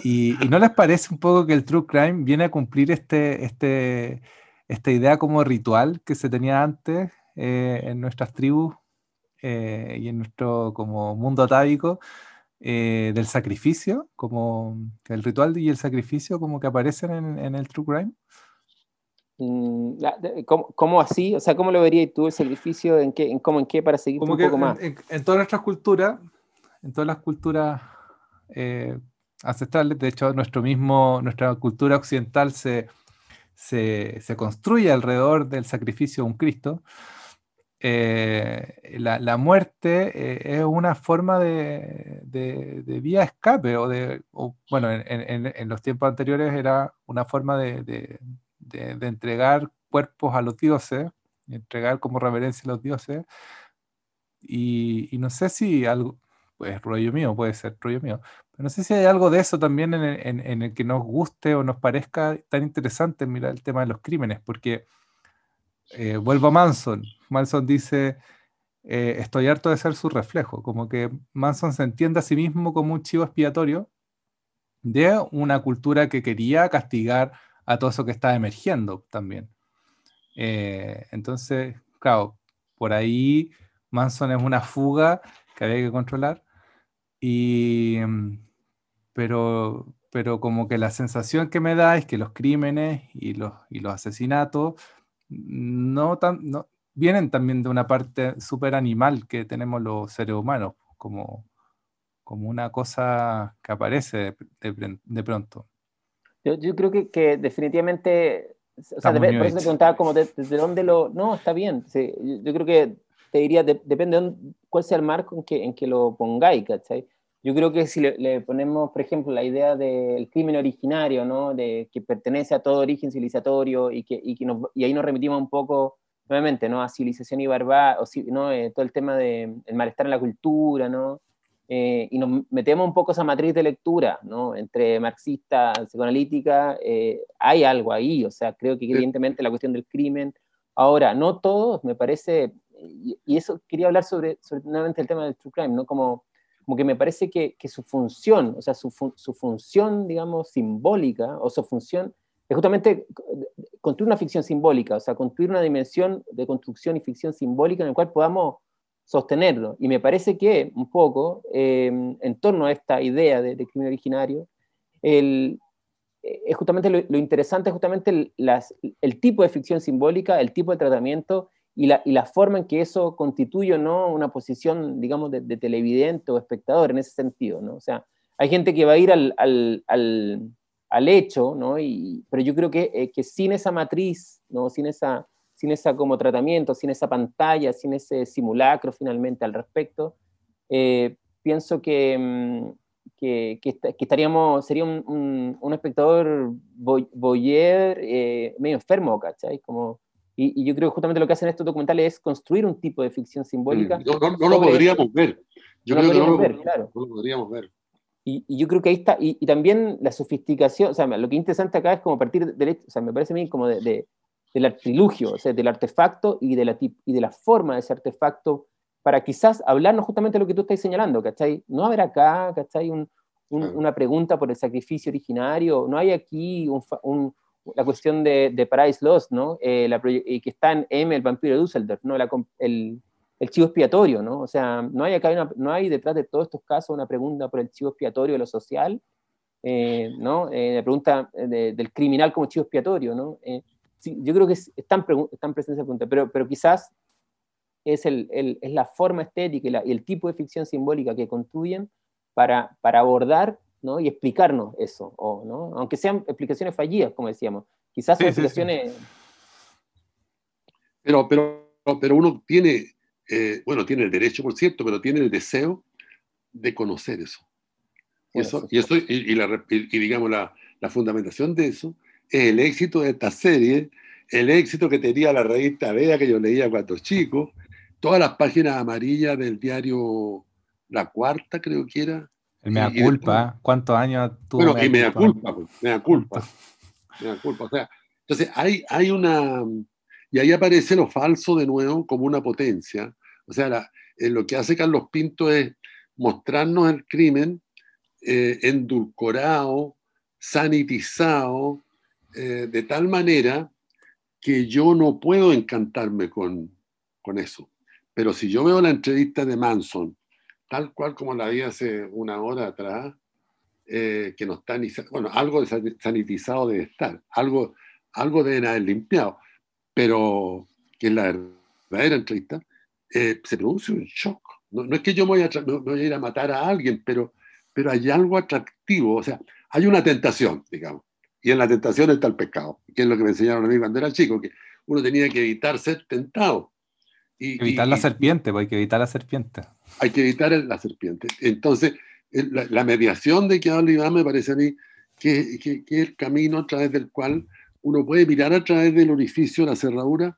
y, no les parece un poco que el True Crime viene a cumplir este, este, esta idea como ritual que se tenía antes eh, en nuestras tribus eh, y en nuestro como mundo atávico eh, del sacrificio, como el ritual y el sacrificio como que aparecen en, en el True Crime? Mm, ¿Cómo, ¿Cómo, así? O sea, ¿cómo lo verías tú el sacrificio? ¿En qué, en, cómo, en qué para seguir un poco más? En, en todas nuestras culturas, en todas las culturas eh, ancestrales. De hecho, nuestro mismo, nuestra cultura occidental se, se, se construye alrededor del sacrificio de un Cristo. Eh, la, la, muerte eh, es una forma de, de, de, vía escape, o de, bueno, en, en, los tiempos anteriores era una forma de, de, entregar cuerpos a los dioses, entregar como reverencia a los dioses. Y, y no sé si algo, pues rollo mío, puede ser rollo mío, no sé si hay algo de eso también en el, que nos guste o nos parezca tan interesante mirar el tema de los crímenes, porque eh, vuelvo a Manson. Manson dice, eh, estoy harto de ser su reflejo, como que Manson se entiende a sí mismo como un chivo expiatorio de una cultura que quería castigar a todo eso que está emergiendo también. Eh, entonces, claro, por ahí Manson es una fuga que había que controlar. Y, mm, pero, pero como que la sensación que me da es que los crímenes y los, y los asesinatos no, tan, no vienen también de una parte súper animal que tenemos los seres humanos, como, como una cosa que aparece de, de, pronto. Yo, yo, creo que, que definitivamente, o sea, por eso te preguntaba como desde dónde lo... No, está bien, sí, yo, creo que te diría, depende de cuál sea el marco en que, en que lo pongáis, ¿cachai? Yo creo que si le, ponemos, por ejemplo, la idea del crimen originario, ¿no? de que pertenece a todo origen civilizatorio y, que, y, que nos, y ahí nos remitimos un poco nuevamente, ¿no? A civilización y barbarie, ¿no? Eh, todo el tema del de, malestar en la cultura, ¿no? Eh, y nos metemos un poco esa matriz de lectura, ¿no? Entre marxista, psicoanalítica, eh, hay algo ahí, o sea, creo que evidentemente la cuestión del crimen, ahora, no todos, me parece, y, eso quería hablar sobre, nuevamente el tema del true crime, ¿no? Como, como que me parece que, su función, o sea, su, su, función, digamos, simbólica, o su función, es justamente construir una ficción simbólica, o sea, construir una dimensión de construcción y ficción simbólica en el cual podamos sostenerlo. Y me parece que un poco, em, en torno a esta idea de, crimen originario, el, eh, es justamente lo, interesante es justamente el, el, tipo de ficción simbólica, el tipo de tratamiento y la, y la forma en que eso constituye ¿no? una posición, digamos, de, televidente o espectador en ese sentido. ¿no? O sea, hay gente que va a ir al, al, al, al hecho, ¿no? y, pero yo creo que, eh, que sin esa matriz, ¿no? sin esa sin esa como tratamiento, sin esa pantalla, sin ese simulacro finalmente al respecto, eh, pienso que, mm, que, que, estaríamos, sería un, un, espectador boyer eh, medio enfermo, ¿cachai? Como, y, yo creo que justamente lo que hacen estos documentales es construir un tipo de ficción simbólica. No, no, lo podríamos ver. Yo creo que no lo, ver, claro. no lo podríamos ver. Y, y, yo creo que ahí está, y, y, también la sofisticación, o sea, lo que es interesante acá es como partir de, o sea, me parece a mí como de, del artilugio, o sea, del artefacto y de, la, y de la forma de ese artefacto, para quizás hablarnos justamente de lo que tú estás señalando, ¿cachai? No haber acá, ¿cachai? Una pregunta por el sacrificio originario, no hay aquí la cuestión de, de Paradise Lost, ¿no? Eh, y que está en M, el vampiro de Dusseldorf, ¿no? el, el chivo expiatorio, ¿no? O sea, no hay acá no hay detrás de todos estos casos una pregunta por el chivo expiatorio de lo social, eh, ¿no? Eh, la pregunta del criminal como chivo expiatorio, ¿no? yo creo que están, están presentes esa pregunta, pero, pero quizás es, el, el, es la forma estética y, el tipo de ficción simbólica que construyen para, para abordar ¿no? y explicarnos eso, o, ¿no? aunque sean explicaciones fallidas, como decíamos. Quizás son explicaciones... Pero, pero, pero uno tiene, eh, bueno, tiene el derecho, por cierto, pero tiene el deseo de conocer eso. Y, eso, y, eso, y, la, y digamos, la, la fundamentación de eso el éxito de esta serie, el éxito que tenía la revista Vea que yo leía cuando chico, todas las páginas amarillas del diario La Cuarta, creo que era. El Mea Culpa, ¿cuántos años tuvo? Bueno, y Mea Culpa, pues, Mea Culpa. Mea Culpa, o sea, entonces hay, hay una. Y ahí aparece lo falso de nuevo como una potencia. O sea, eh, lo que hace Carlos Pinto es mostrarnos el crimen eh, endulcorado, sanitizado, eh, de tal manera que yo no puedo encantarme con, con eso. Pero si yo veo la entrevista de Manson, tal cual como la vi hace una hora atrás, eh, que no está ni, bueno, algo sanitizado debe estar, algo, algo deben haber limpiado, pero que es la verdadera entrevista, eh, se produce un shock. No, es que yo me voy, a, a, ir a matar a alguien, pero, pero hay algo atractivo, o sea, hay una tentación, digamos. Y en la tentación está el pecado, que es lo que me enseñaron a mí cuando era chico, que uno tenía que evitar ser tentado. Y, evitar la serpiente, pues hay que evitar la serpiente. Hay que evitar la serpiente. Entonces, la, mediación de que habla Iván me parece a mí que, que, que, es el camino a través del cual uno puede mirar a través del orificio, la cerradura,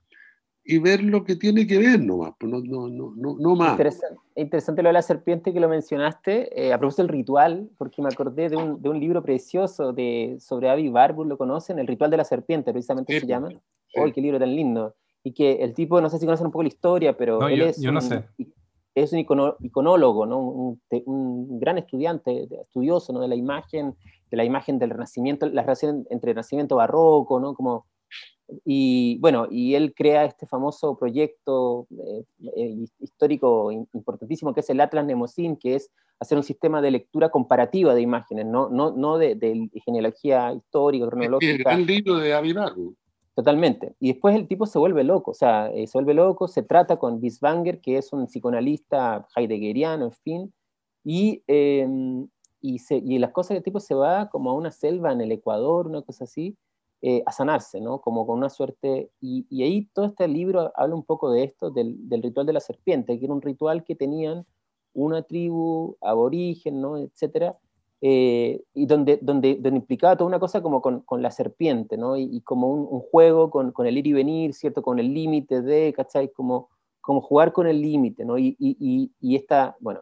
y ver lo que tiene que ver nomás, pues no, no, no, no, más. Interesante, interesante, lo de la serpiente que lo mencionaste, eh, a propósito del ritual, porque me acordé de un, de un libro precioso de, sobre Avi Barbour, ¿lo conocen? El ritual de la serpiente, precisamente se pues, llama. ¡Uy, qué libro tan lindo! Y que el tipo, no sé si conocen un poco la historia, pero él es, un, es un iconólogo, ¿no? Un, un, gran estudiante, estudioso ¿no? de la imagen, de la imagen del Renacimiento, la relación entre el Renacimiento barroco, ¿no? Como y bueno, y él crea este famoso proyecto eh, eh, histórico importantísimo que es el Atlas Nemocin, que es hacer un sistema de lectura comparativa de imágenes, no, no, no de, genealogía histórica, cronológica. El libro de Avivago. Totalmente. Y después el tipo se vuelve loco, o sea, eh, se vuelve loco, se trata con Bisbanger, que es un psicoanalista heideggeriano, en fin, y, em, y, se, y las cosas del tipo se va como a una selva en el Ecuador, una cosa así, eh, a sanarse, ¿no? Como con una suerte, y, ahí todo este libro habla un poco de esto, del, ritual de la serpiente, que era un ritual que tenían una tribu aborigen, ¿no? Etcétera, eh, y donde, donde, donde implicaba toda una cosa como con, con la serpiente, ¿no? Y, como un, un, juego con, con, el ir y venir, ¿cierto? Con el límite de, ¿cachai? Como, como jugar con el límite, ¿no? Y, y, y, esta, bueno,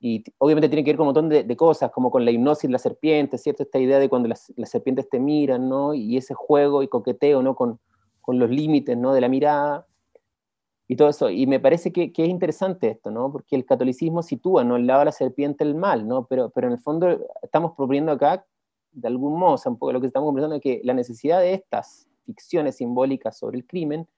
y obviamente tiene que ver con un montón de, de, cosas, como con la hipnosis la serpiente, ¿cierto? Esta idea de cuando las, las serpientes te miran, ¿no? Y ese juego y coqueteo, ¿no? Con, con los límites, ¿no? De la mirada y todo eso. Y me parece que, que, es interesante esto, ¿no? Porque el catolicismo sitúa, ¿no? El lado de la serpiente, el mal, ¿no? Pero, pero en el fondo estamos proponiendo acá, de algún modo, o sea, un poco lo que estamos conversando es que la necesidad de estas ficciones simbólicas sobre el crimen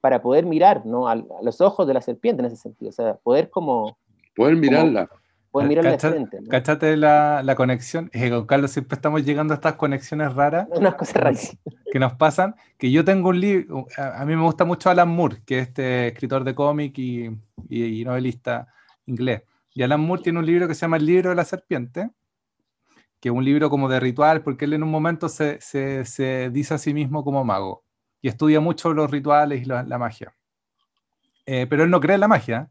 para poder mirar, ¿no? A, los ojos de la serpiente en ese sentido, o sea, poder como... Poder mirarla. Pueden mirar de frente. ¿no? Cáchate la, la conexión. Es que con Carlos siempre estamos llegando a estas conexiones raras. Unas cosas raras. Que nos pasan. Que yo tengo un libro. A, mí me gusta mucho Alan Moore, que es este escritor de cómic y, y, y, novelista inglés. Y Alan Moore tiene un libro que se llama El libro de la serpiente, que es un libro como de ritual, porque él en un momento se, se, se dice a sí mismo como mago. Y estudia mucho los rituales y la, la magia. Eh, pero él no cree en la magia. Eh,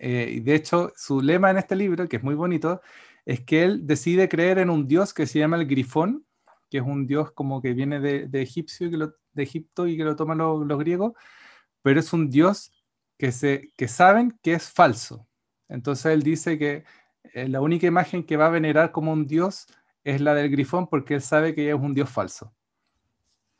y de hecho, su lema en este libro, que es muy bonito, es que él decide creer en un dios que se llama el Grifón, que es un dios como que viene de, de y que lo, de Egipto y que lo toman los, griegos, pero es un dios que, se, que saben que es falso. Entonces él dice que eh, la única imagen que va a venerar como un dios es la del grifón porque él sabe que es un dios falso.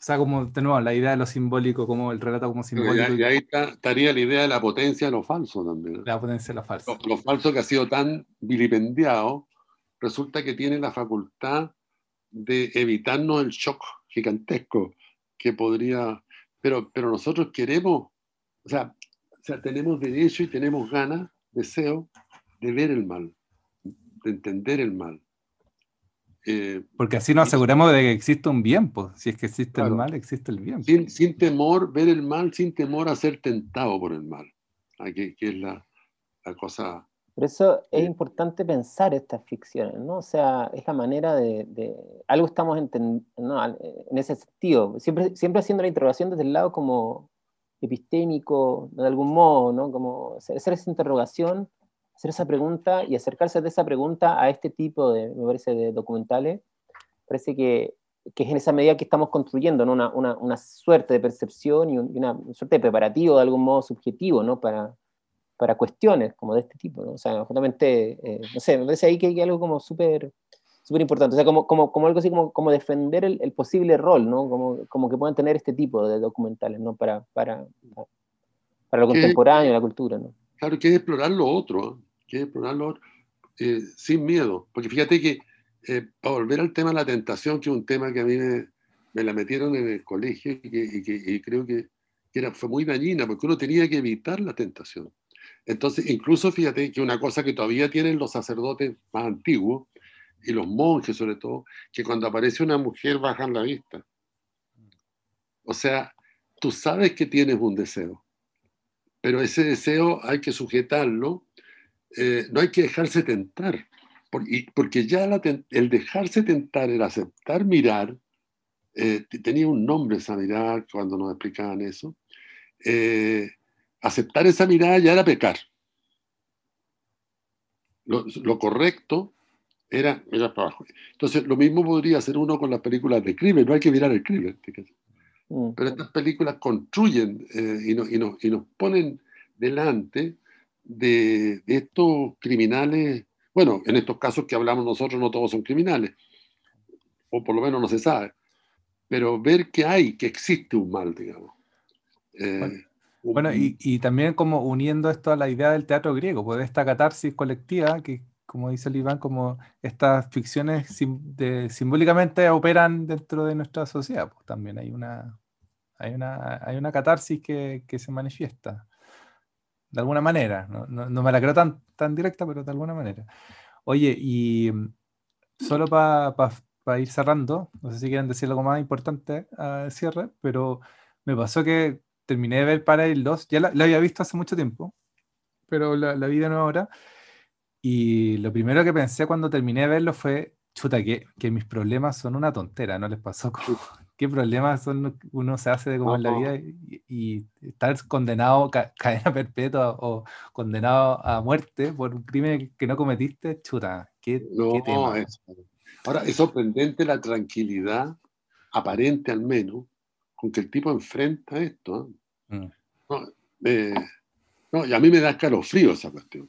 O sea, como de nuevo, la idea de lo simbólico, como el relato como simbólico. Y, ahí está, estaría la idea de la potencia de lo falso también. La potencia de lo falso. Lo, lo, falso que ha sido tan vilipendiado, resulta que tiene la facultad de evitarnos el shock gigantesco que podría... Pero, pero nosotros queremos, o sea, o sea, tenemos derecho y tenemos ganas, deseo de ver el mal, de entender el mal. Eh, Porque así nos aseguramos de que existe un bien, pues. si es que existe claro, el mal, existe el bien. Sin, sin, temor, ver el mal, sin temor a ser tentado por el mal, que, que es la, la, cosa... Por eso es importante pensar estas ficciones, ¿no? O sea, es la manera de... de algo estamos en ese sentido, siempre, siempre haciendo la interrogación desde el lado como epistémico, de algún modo, ¿no? Como hacer esa interrogación hacer esa pregunta y acercarse de esa pregunta a este tipo de, me parece, de documentales, parece que, que es en esa medida que estamos construyendo ¿no? una, una, una, suerte de percepción y una, suerte de preparativo de algún modo subjetivo ¿no? para, para cuestiones como de este tipo. ¿no? O sea, justamente, eh, no sé, me parece ahí que hay algo como súper súper importante, o sea, como, como, como algo así como, como defender el, el, posible rol, ¿no? Como, como que puedan tener este tipo de documentales, ¿no? Para, para, para lo contemporáneo, la cultura, ¿no? Claro, que es explorar lo otro. Que eh, sin miedo. Porque fíjate que, eh, para volver al tema de la tentación, que es un tema que a mí me, la metieron en el colegio y, que, creo que, que, era, fue muy dañina, porque uno tenía que evitar la tentación. Entonces, incluso fíjate que una cosa que todavía tienen los sacerdotes más antiguos, y los monjes sobre todo, que cuando aparece una mujer bajan la vista. O sea, tú sabes que tienes un deseo, pero ese deseo hay que sujetarlo eh, no hay que dejarse tentar, porque, porque ya la, el dejarse tentar, el aceptar mirar, eh, tenía un nombre esa mirada cuando nos explicaban eso, eh, aceptar esa mirada ya era pecar. Lo, lo correcto era mirar para abajo. Entonces, lo mismo podría hacer uno con las películas de crimen, no hay que mirar el crimen. Mm. Pero estas películas construyen y, no, y, no, y nos ponen delante de, de, estos criminales, bueno, en estos casos que hablamos nosotros no todos son criminales, o por lo menos no se sabe, pero ver que hay, que existe un mal, digamos. Eh, bueno, un, bueno y, y, también como uniendo esto a la idea del teatro griego, pues esta catarsis colectiva que, como dice el Iván, como estas ficciones sim, de, simbólicamente operan dentro de nuestra sociedad, pues también hay una, hay una, hay una catarsis que, que se manifiesta de alguna manera. No, no, me la creo tan, tan directa, pero de alguna manera. Oye, y mm, solo para pa, pa ir cerrando, no sé si quieren decir algo más importante al cierre, pero me pasó que terminé de ver Parallel 2, ya la, había visto hace mucho tiempo, pero la, la vi de nuevo ahora. Y lo primero que pensé cuando terminé de verlo fue, chuta, que, que mis problemas son una tontera, ¿no les pasó? Qué problemas son uno se hace de como en la vida y, estar condenado a cadena perpetua o condenado a muerte por un crimen que no cometiste, chuta, qué, tema. ahora, es sorprendente la tranquilidad, aparente al menos, con que el tipo enfrenta esto. ¿eh? Mm. No, y a mí me da frío esa cuestión.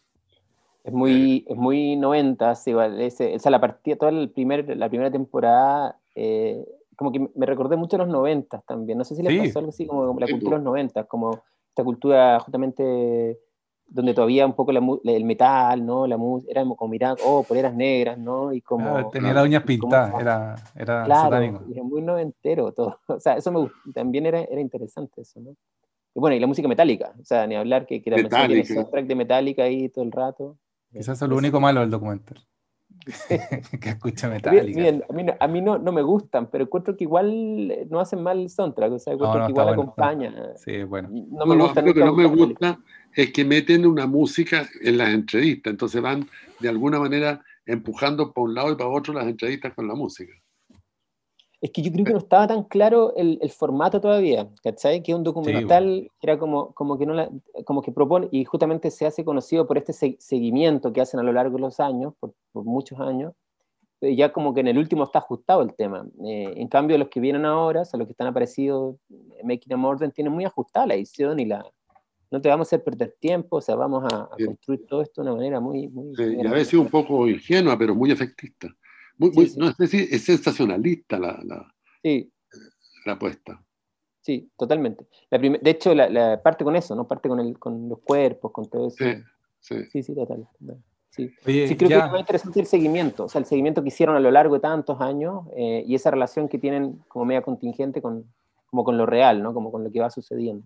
Es muy, es muy 90, esa la partida, toda el primer, la primera temporada, eh, como que me recordé mucho de los 90 también. No sé si le pasó algo así como, la cultura de los 90, como esta cultura justamente donde todavía un poco el metal, ¿no? La música, era como mirar, oh, poleras negras, ¿no? Y como... tenía las uñas pintadas, era, era claro, satánico. Era muy noventero todo. O sea, eso me también era, era interesante eso, ¿no? Y bueno, y la música metálica, o sea, ni hablar que, que también tiene soundtrack de metálica ahí todo el rato. Quizás es lo único malo del documental. que escucha metálica. a mí, no, no, me gustan, pero encuentro que igual no hacen mal el soundtrack, o sea, encuentro que igual acompaña. Sí, bueno. No me gusta. Lo que no me gusta es que meten una música en las entrevistas, entonces van de alguna manera empujando para un lado y para otro las entrevistas con la música es que yo creo que no estaba tan claro el, el formato todavía, ¿cachai? Que un documental era como, como, que no la, como que propone, y justamente se hace conocido por este seguimiento que hacen a lo largo de los años, por, por muchos años, eh, ya como que en el último está ajustado el tema. Eh, en cambio, los que vienen ahora, o sea, los que están aparecidos, eh, Making a Morden, tienen muy ajustada la edición y la... No te vamos a hacer perder tiempo, o sea, vamos a, construir todo esto de una manera muy... muy sí, y a veces un poco ingenua, pero muy efectista. No si es sensacionalista la, la, la apuesta. Sí, totalmente. La de hecho, la, parte con eso, ¿no? Parte con, el, con los cuerpos, con todo eso. Sí, sí, sí, total. Sí. sí, creo que es muy interesante el seguimiento, o sea, el seguimiento que hicieron a lo largo de tantos años eh, y esa relación que tienen como media contingente con, como con lo real, ¿no? Como con lo que va sucediendo.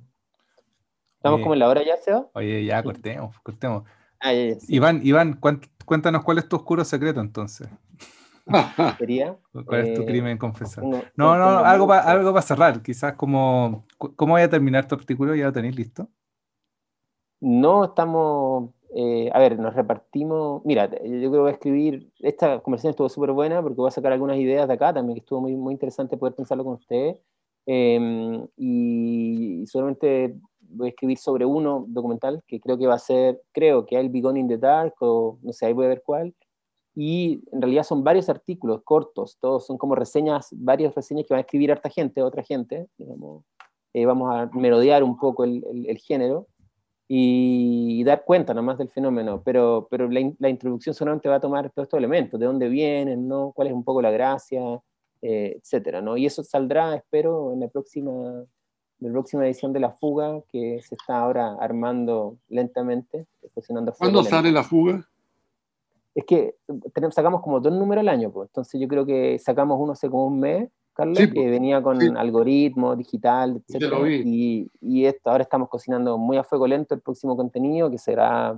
¿Estamos como en la hora ya, Seba? Oye, ya cortemos, cortemos. Ah, Iván, Iván, cuéntanos cuál es tu oscuro secreto entonces. ¿Cuál es tu eh, crimen confesado? No, no, algo para algo para cerrar, quizás como, ¿cómo voy a terminar tu artículo? ¿Ya lo tenéis listo? No, estamos, eh, a ver, nos repartimos, mira, yo creo que voy a escribir, esta conversación estuvo súper buena porque voy a sacar algunas ideas de acá también, que estuvo muy, muy interesante poder pensarlo con ustedes, em, y, solamente voy a escribir sobre uno documental que creo que va a ser, creo que hay el Begone in the Dark, o no sé, ahí voy a ver cuál, y en realidad son varios artículos cortos, todos son como reseñas, varias reseñas que van a escribir harta gente, otra gente, digamos, eh, vamos a merodear un poco el, el, género y, dar cuenta nomás del fenómeno, pero, pero la, la, introducción solamente va a tomar todos estos elementos, de dónde vienen, ¿no? cuál es un poco la gracia, eh, etcétera, ¿no? Y eso saldrá, espero, en la próxima, en la próxima edición de La Fuga, que se está ahora armando lentamente. ¿Cuándo sale La Fuga? Es que tenemos, sacamos como dos números al año, pues. entonces yo creo que sacamos uno hace como un mes, Carlos, que pues. venía con algoritmo digital, etc. Y, y, esto, ahora estamos cocinando muy a fuego lento el próximo contenido, que será,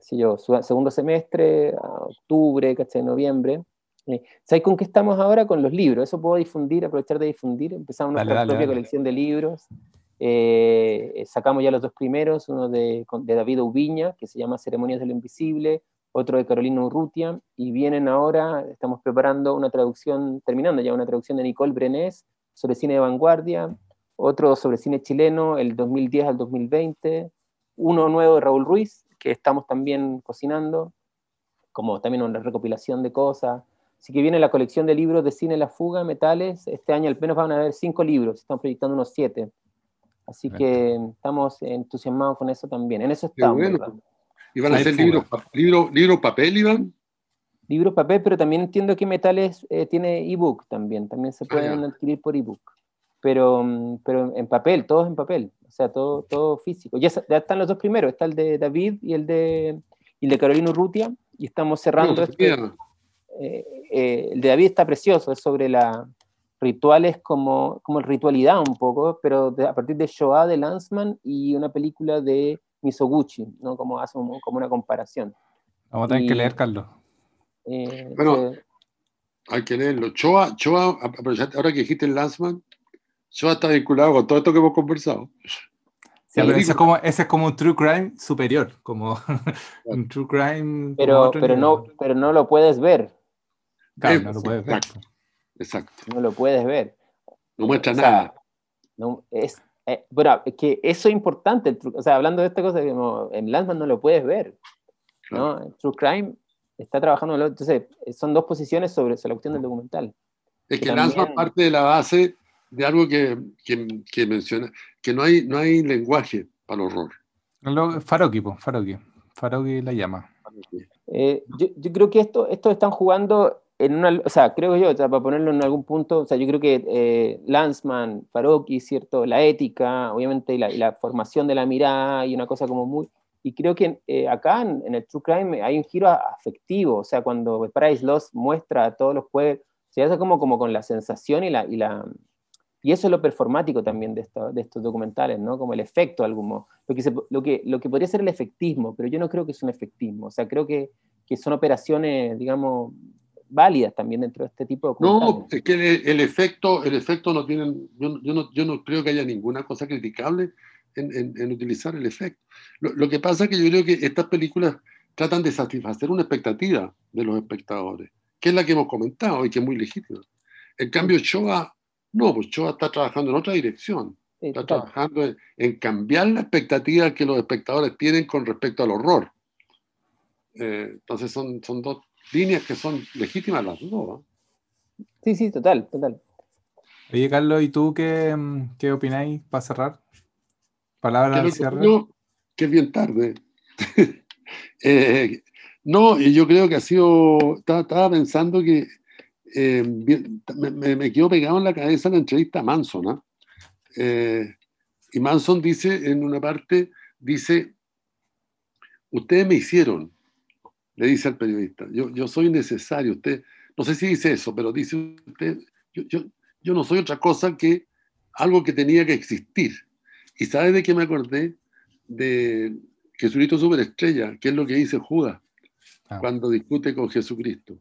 sé yo, segundo semestre, octubre, ¿cachai? Noviembre. ¿Sabes con qué estamos ahora? Con los libros. Eso puedo difundir, aprovechar de difundir. Empezamos nuestra propia colección de libros. Eh, sacamos ya los dos primeros, uno de, de David Ubiña, que se llama Ceremonias del Invisible, otro de Carolina Urrutia, y vienen ahora, estamos preparando una traducción, terminando ya una traducción de Nicole Brenés sobre cine de vanguardia, otro sobre cine chileno, el 2010 al 2020, uno nuevo de Raúl Ruiz, que estamos también cocinando, como también una recopilación de cosas. Así que viene la colección de libros de cine La Fuga, Metales. Este año al menos van a haber cinco libros, están proyectando unos siete. Así que estamos entusiasmados con eso también. En eso estamos. ¿Y van a ser libros, libro, libro papel, Iván? Libros papel, pero también entiendo que Metales eh, tiene ebook también, también se ah, pueden adquirir por ebook. Pero, mm, pero en papel, todos en papel, o sea, todo, todo físico. Ya, están los dos primeros, está el de David y el de, y el de Carolina Urrutia, y estamos cerrando este, eh, eh, el de David está precioso, es sobre la rituales como, como ritualidad un poco, pero a partir de Shoah de Lanzmann y una película de Misoguchi, ¿no? Como hace como una comparación. Vamos a tener que leer, Carlos. Eh, bueno, hay que leerlo. Choa, Choa, ahora que dijiste el Lanzman, Choa está vinculado con todo esto que hemos conversado. ese, es como, ese es como un true crime superior, como un true crime. Pero, pero, no, pero no lo puedes ver. Claro, no lo puedes ver. Exacto. No lo puedes ver. No muestra nada. No, es, eh, bueno, es que eso es importante. O sea, hablando de esta cosa, en Landman no lo puedes ver. ¿no? True Crime está trabajando. Entonces, son dos posiciones sobre, la cuestión del documental. Es que, Landman parte de la base de algo que, que, que, menciona, que no hay, no hay lenguaje para el horror. Faroki, pues, Faroki. Faroki la llama. Eh, yo, yo, creo que esto, estos están jugando en una, o sea, creo yo, para ponerlo en algún punto, o sea, yo creo que eh, Lanzman, Faroki, ¿cierto? La ética, obviamente, y la, formación de la mirada, y una cosa como muy... Y creo que eh, acá en, el True Crime hay un giro afectivo, o sea, cuando Paradise Lost muestra a todos los jueves, se hace como, como con la sensación y la, y la... Y eso es lo performático también de, esto, de estos documentales, ¿no? Como el efecto, algún Lo que, lo, que, lo que podría ser el efectismo, pero yo no creo que es un efectismo. O sea, creo que, que son operaciones, digamos, válidas también dentro de este tipo de No, es que el, efecto, el efecto no tiene, yo, yo, no, yo no creo que haya ninguna cosa criticable en, en, utilizar el efecto. Lo, lo, que pasa es que yo creo que estas películas tratan de satisfacer una expectativa de los espectadores, que es la que hemos comentado y que es muy legítima. En cambio, Shoah, no, pues Shoah está trabajando en otra dirección. Está trabajando en, en, cambiar la expectativa que los espectadores tienen con respecto al horror. Eh, entonces son, son dos, líneas que son legítimas las dos. Sí, sí, total, total. Oye, Carlos, ¿y tú qué, mm, qué opináis para cerrar? Palabras al cierre. que es bien tarde. eh, no, yo creo que ha sido. Estaba, pensando que eh, me, me, quedo pegado en la cabeza la entrevista a Manson. ¿ah? Eh, y Manson dice en una parte: dice, ustedes me hicieron, le dice al periodista, yo, yo soy necesario, usted, no sé si dice eso, pero dice usted, yo, yo, yo no soy otra cosa que algo que tenía que existir. ¿Y sabe de qué me acordé? De Jesucristo Superestrella, que es lo que dice Judas ah. cuando discute con Jesucristo.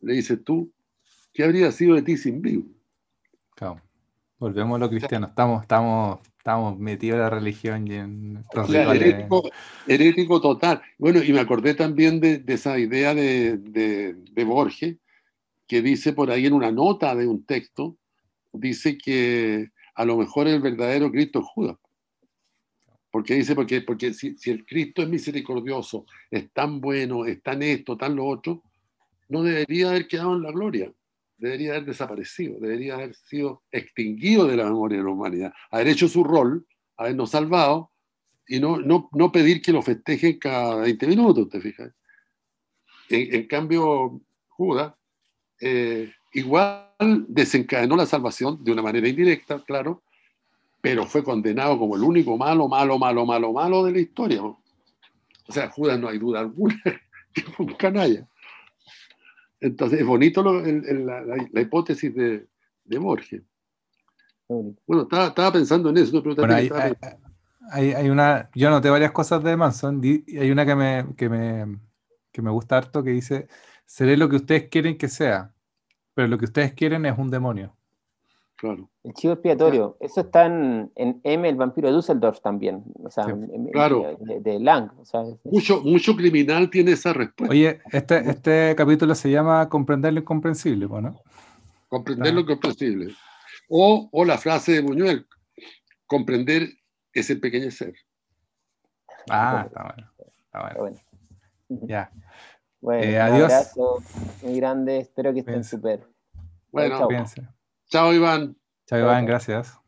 Le dice, tú, ¿qué habría sido de ti sin mí? Claro. Volvemos a lo cristiano. Estamos, estamos estamos metidos en la religión y en herético, total. Bueno, y me acordé también de, esa idea de, de, Borges, que dice por ahí en una nota de un texto, dice que a lo mejor el verdadero Cristo es Judas. Porque dice, porque, porque si, si, el Cristo es misericordioso, es tan bueno, es tan esto, tan lo otro, no debería haber quedado en la gloria debería haber desaparecido, debería haber sido extinguido de la memoria de la humanidad, haber hecho su rol, habernos salvado y no, no, no pedir que lo festejen cada 20 minutos, ¿te fijas? En, cambio, Judas eh, igual desencadenó la salvación de una manera indirecta, claro, pero fue condenado como el único malo, malo, malo, malo, malo de la historia. O sea, Judas no hay duda alguna que fue un canalla. Entonces, es bonito la, hipótesis de, de Borges. Bueno, estaba, pensando en eso. hay, una, yo anoté varias cosas de Manson. Y hay una que me, que, me, que me gusta harto que dice: Seré lo que ustedes quieren que sea, pero lo que ustedes quieren es un demonio. Claro. El chivo expiatorio, eso está en, M, el vampiro de Düsseldorf también, o sea, claro. de, Lang. mucho, mucho criminal tiene esa respuesta. Oye, este, este capítulo se llama Comprender lo incomprensible, ¿no? Comprender lo incomprensible. O, o, la frase de Buñuel, comprender es el pequeño ser. Ah, está bueno. Está bueno. Ya. Bueno, eh, adiós. Un abrazo muy grande, espero que estén súper. Bueno, Chao, Iván. Chao, Iván, gracias.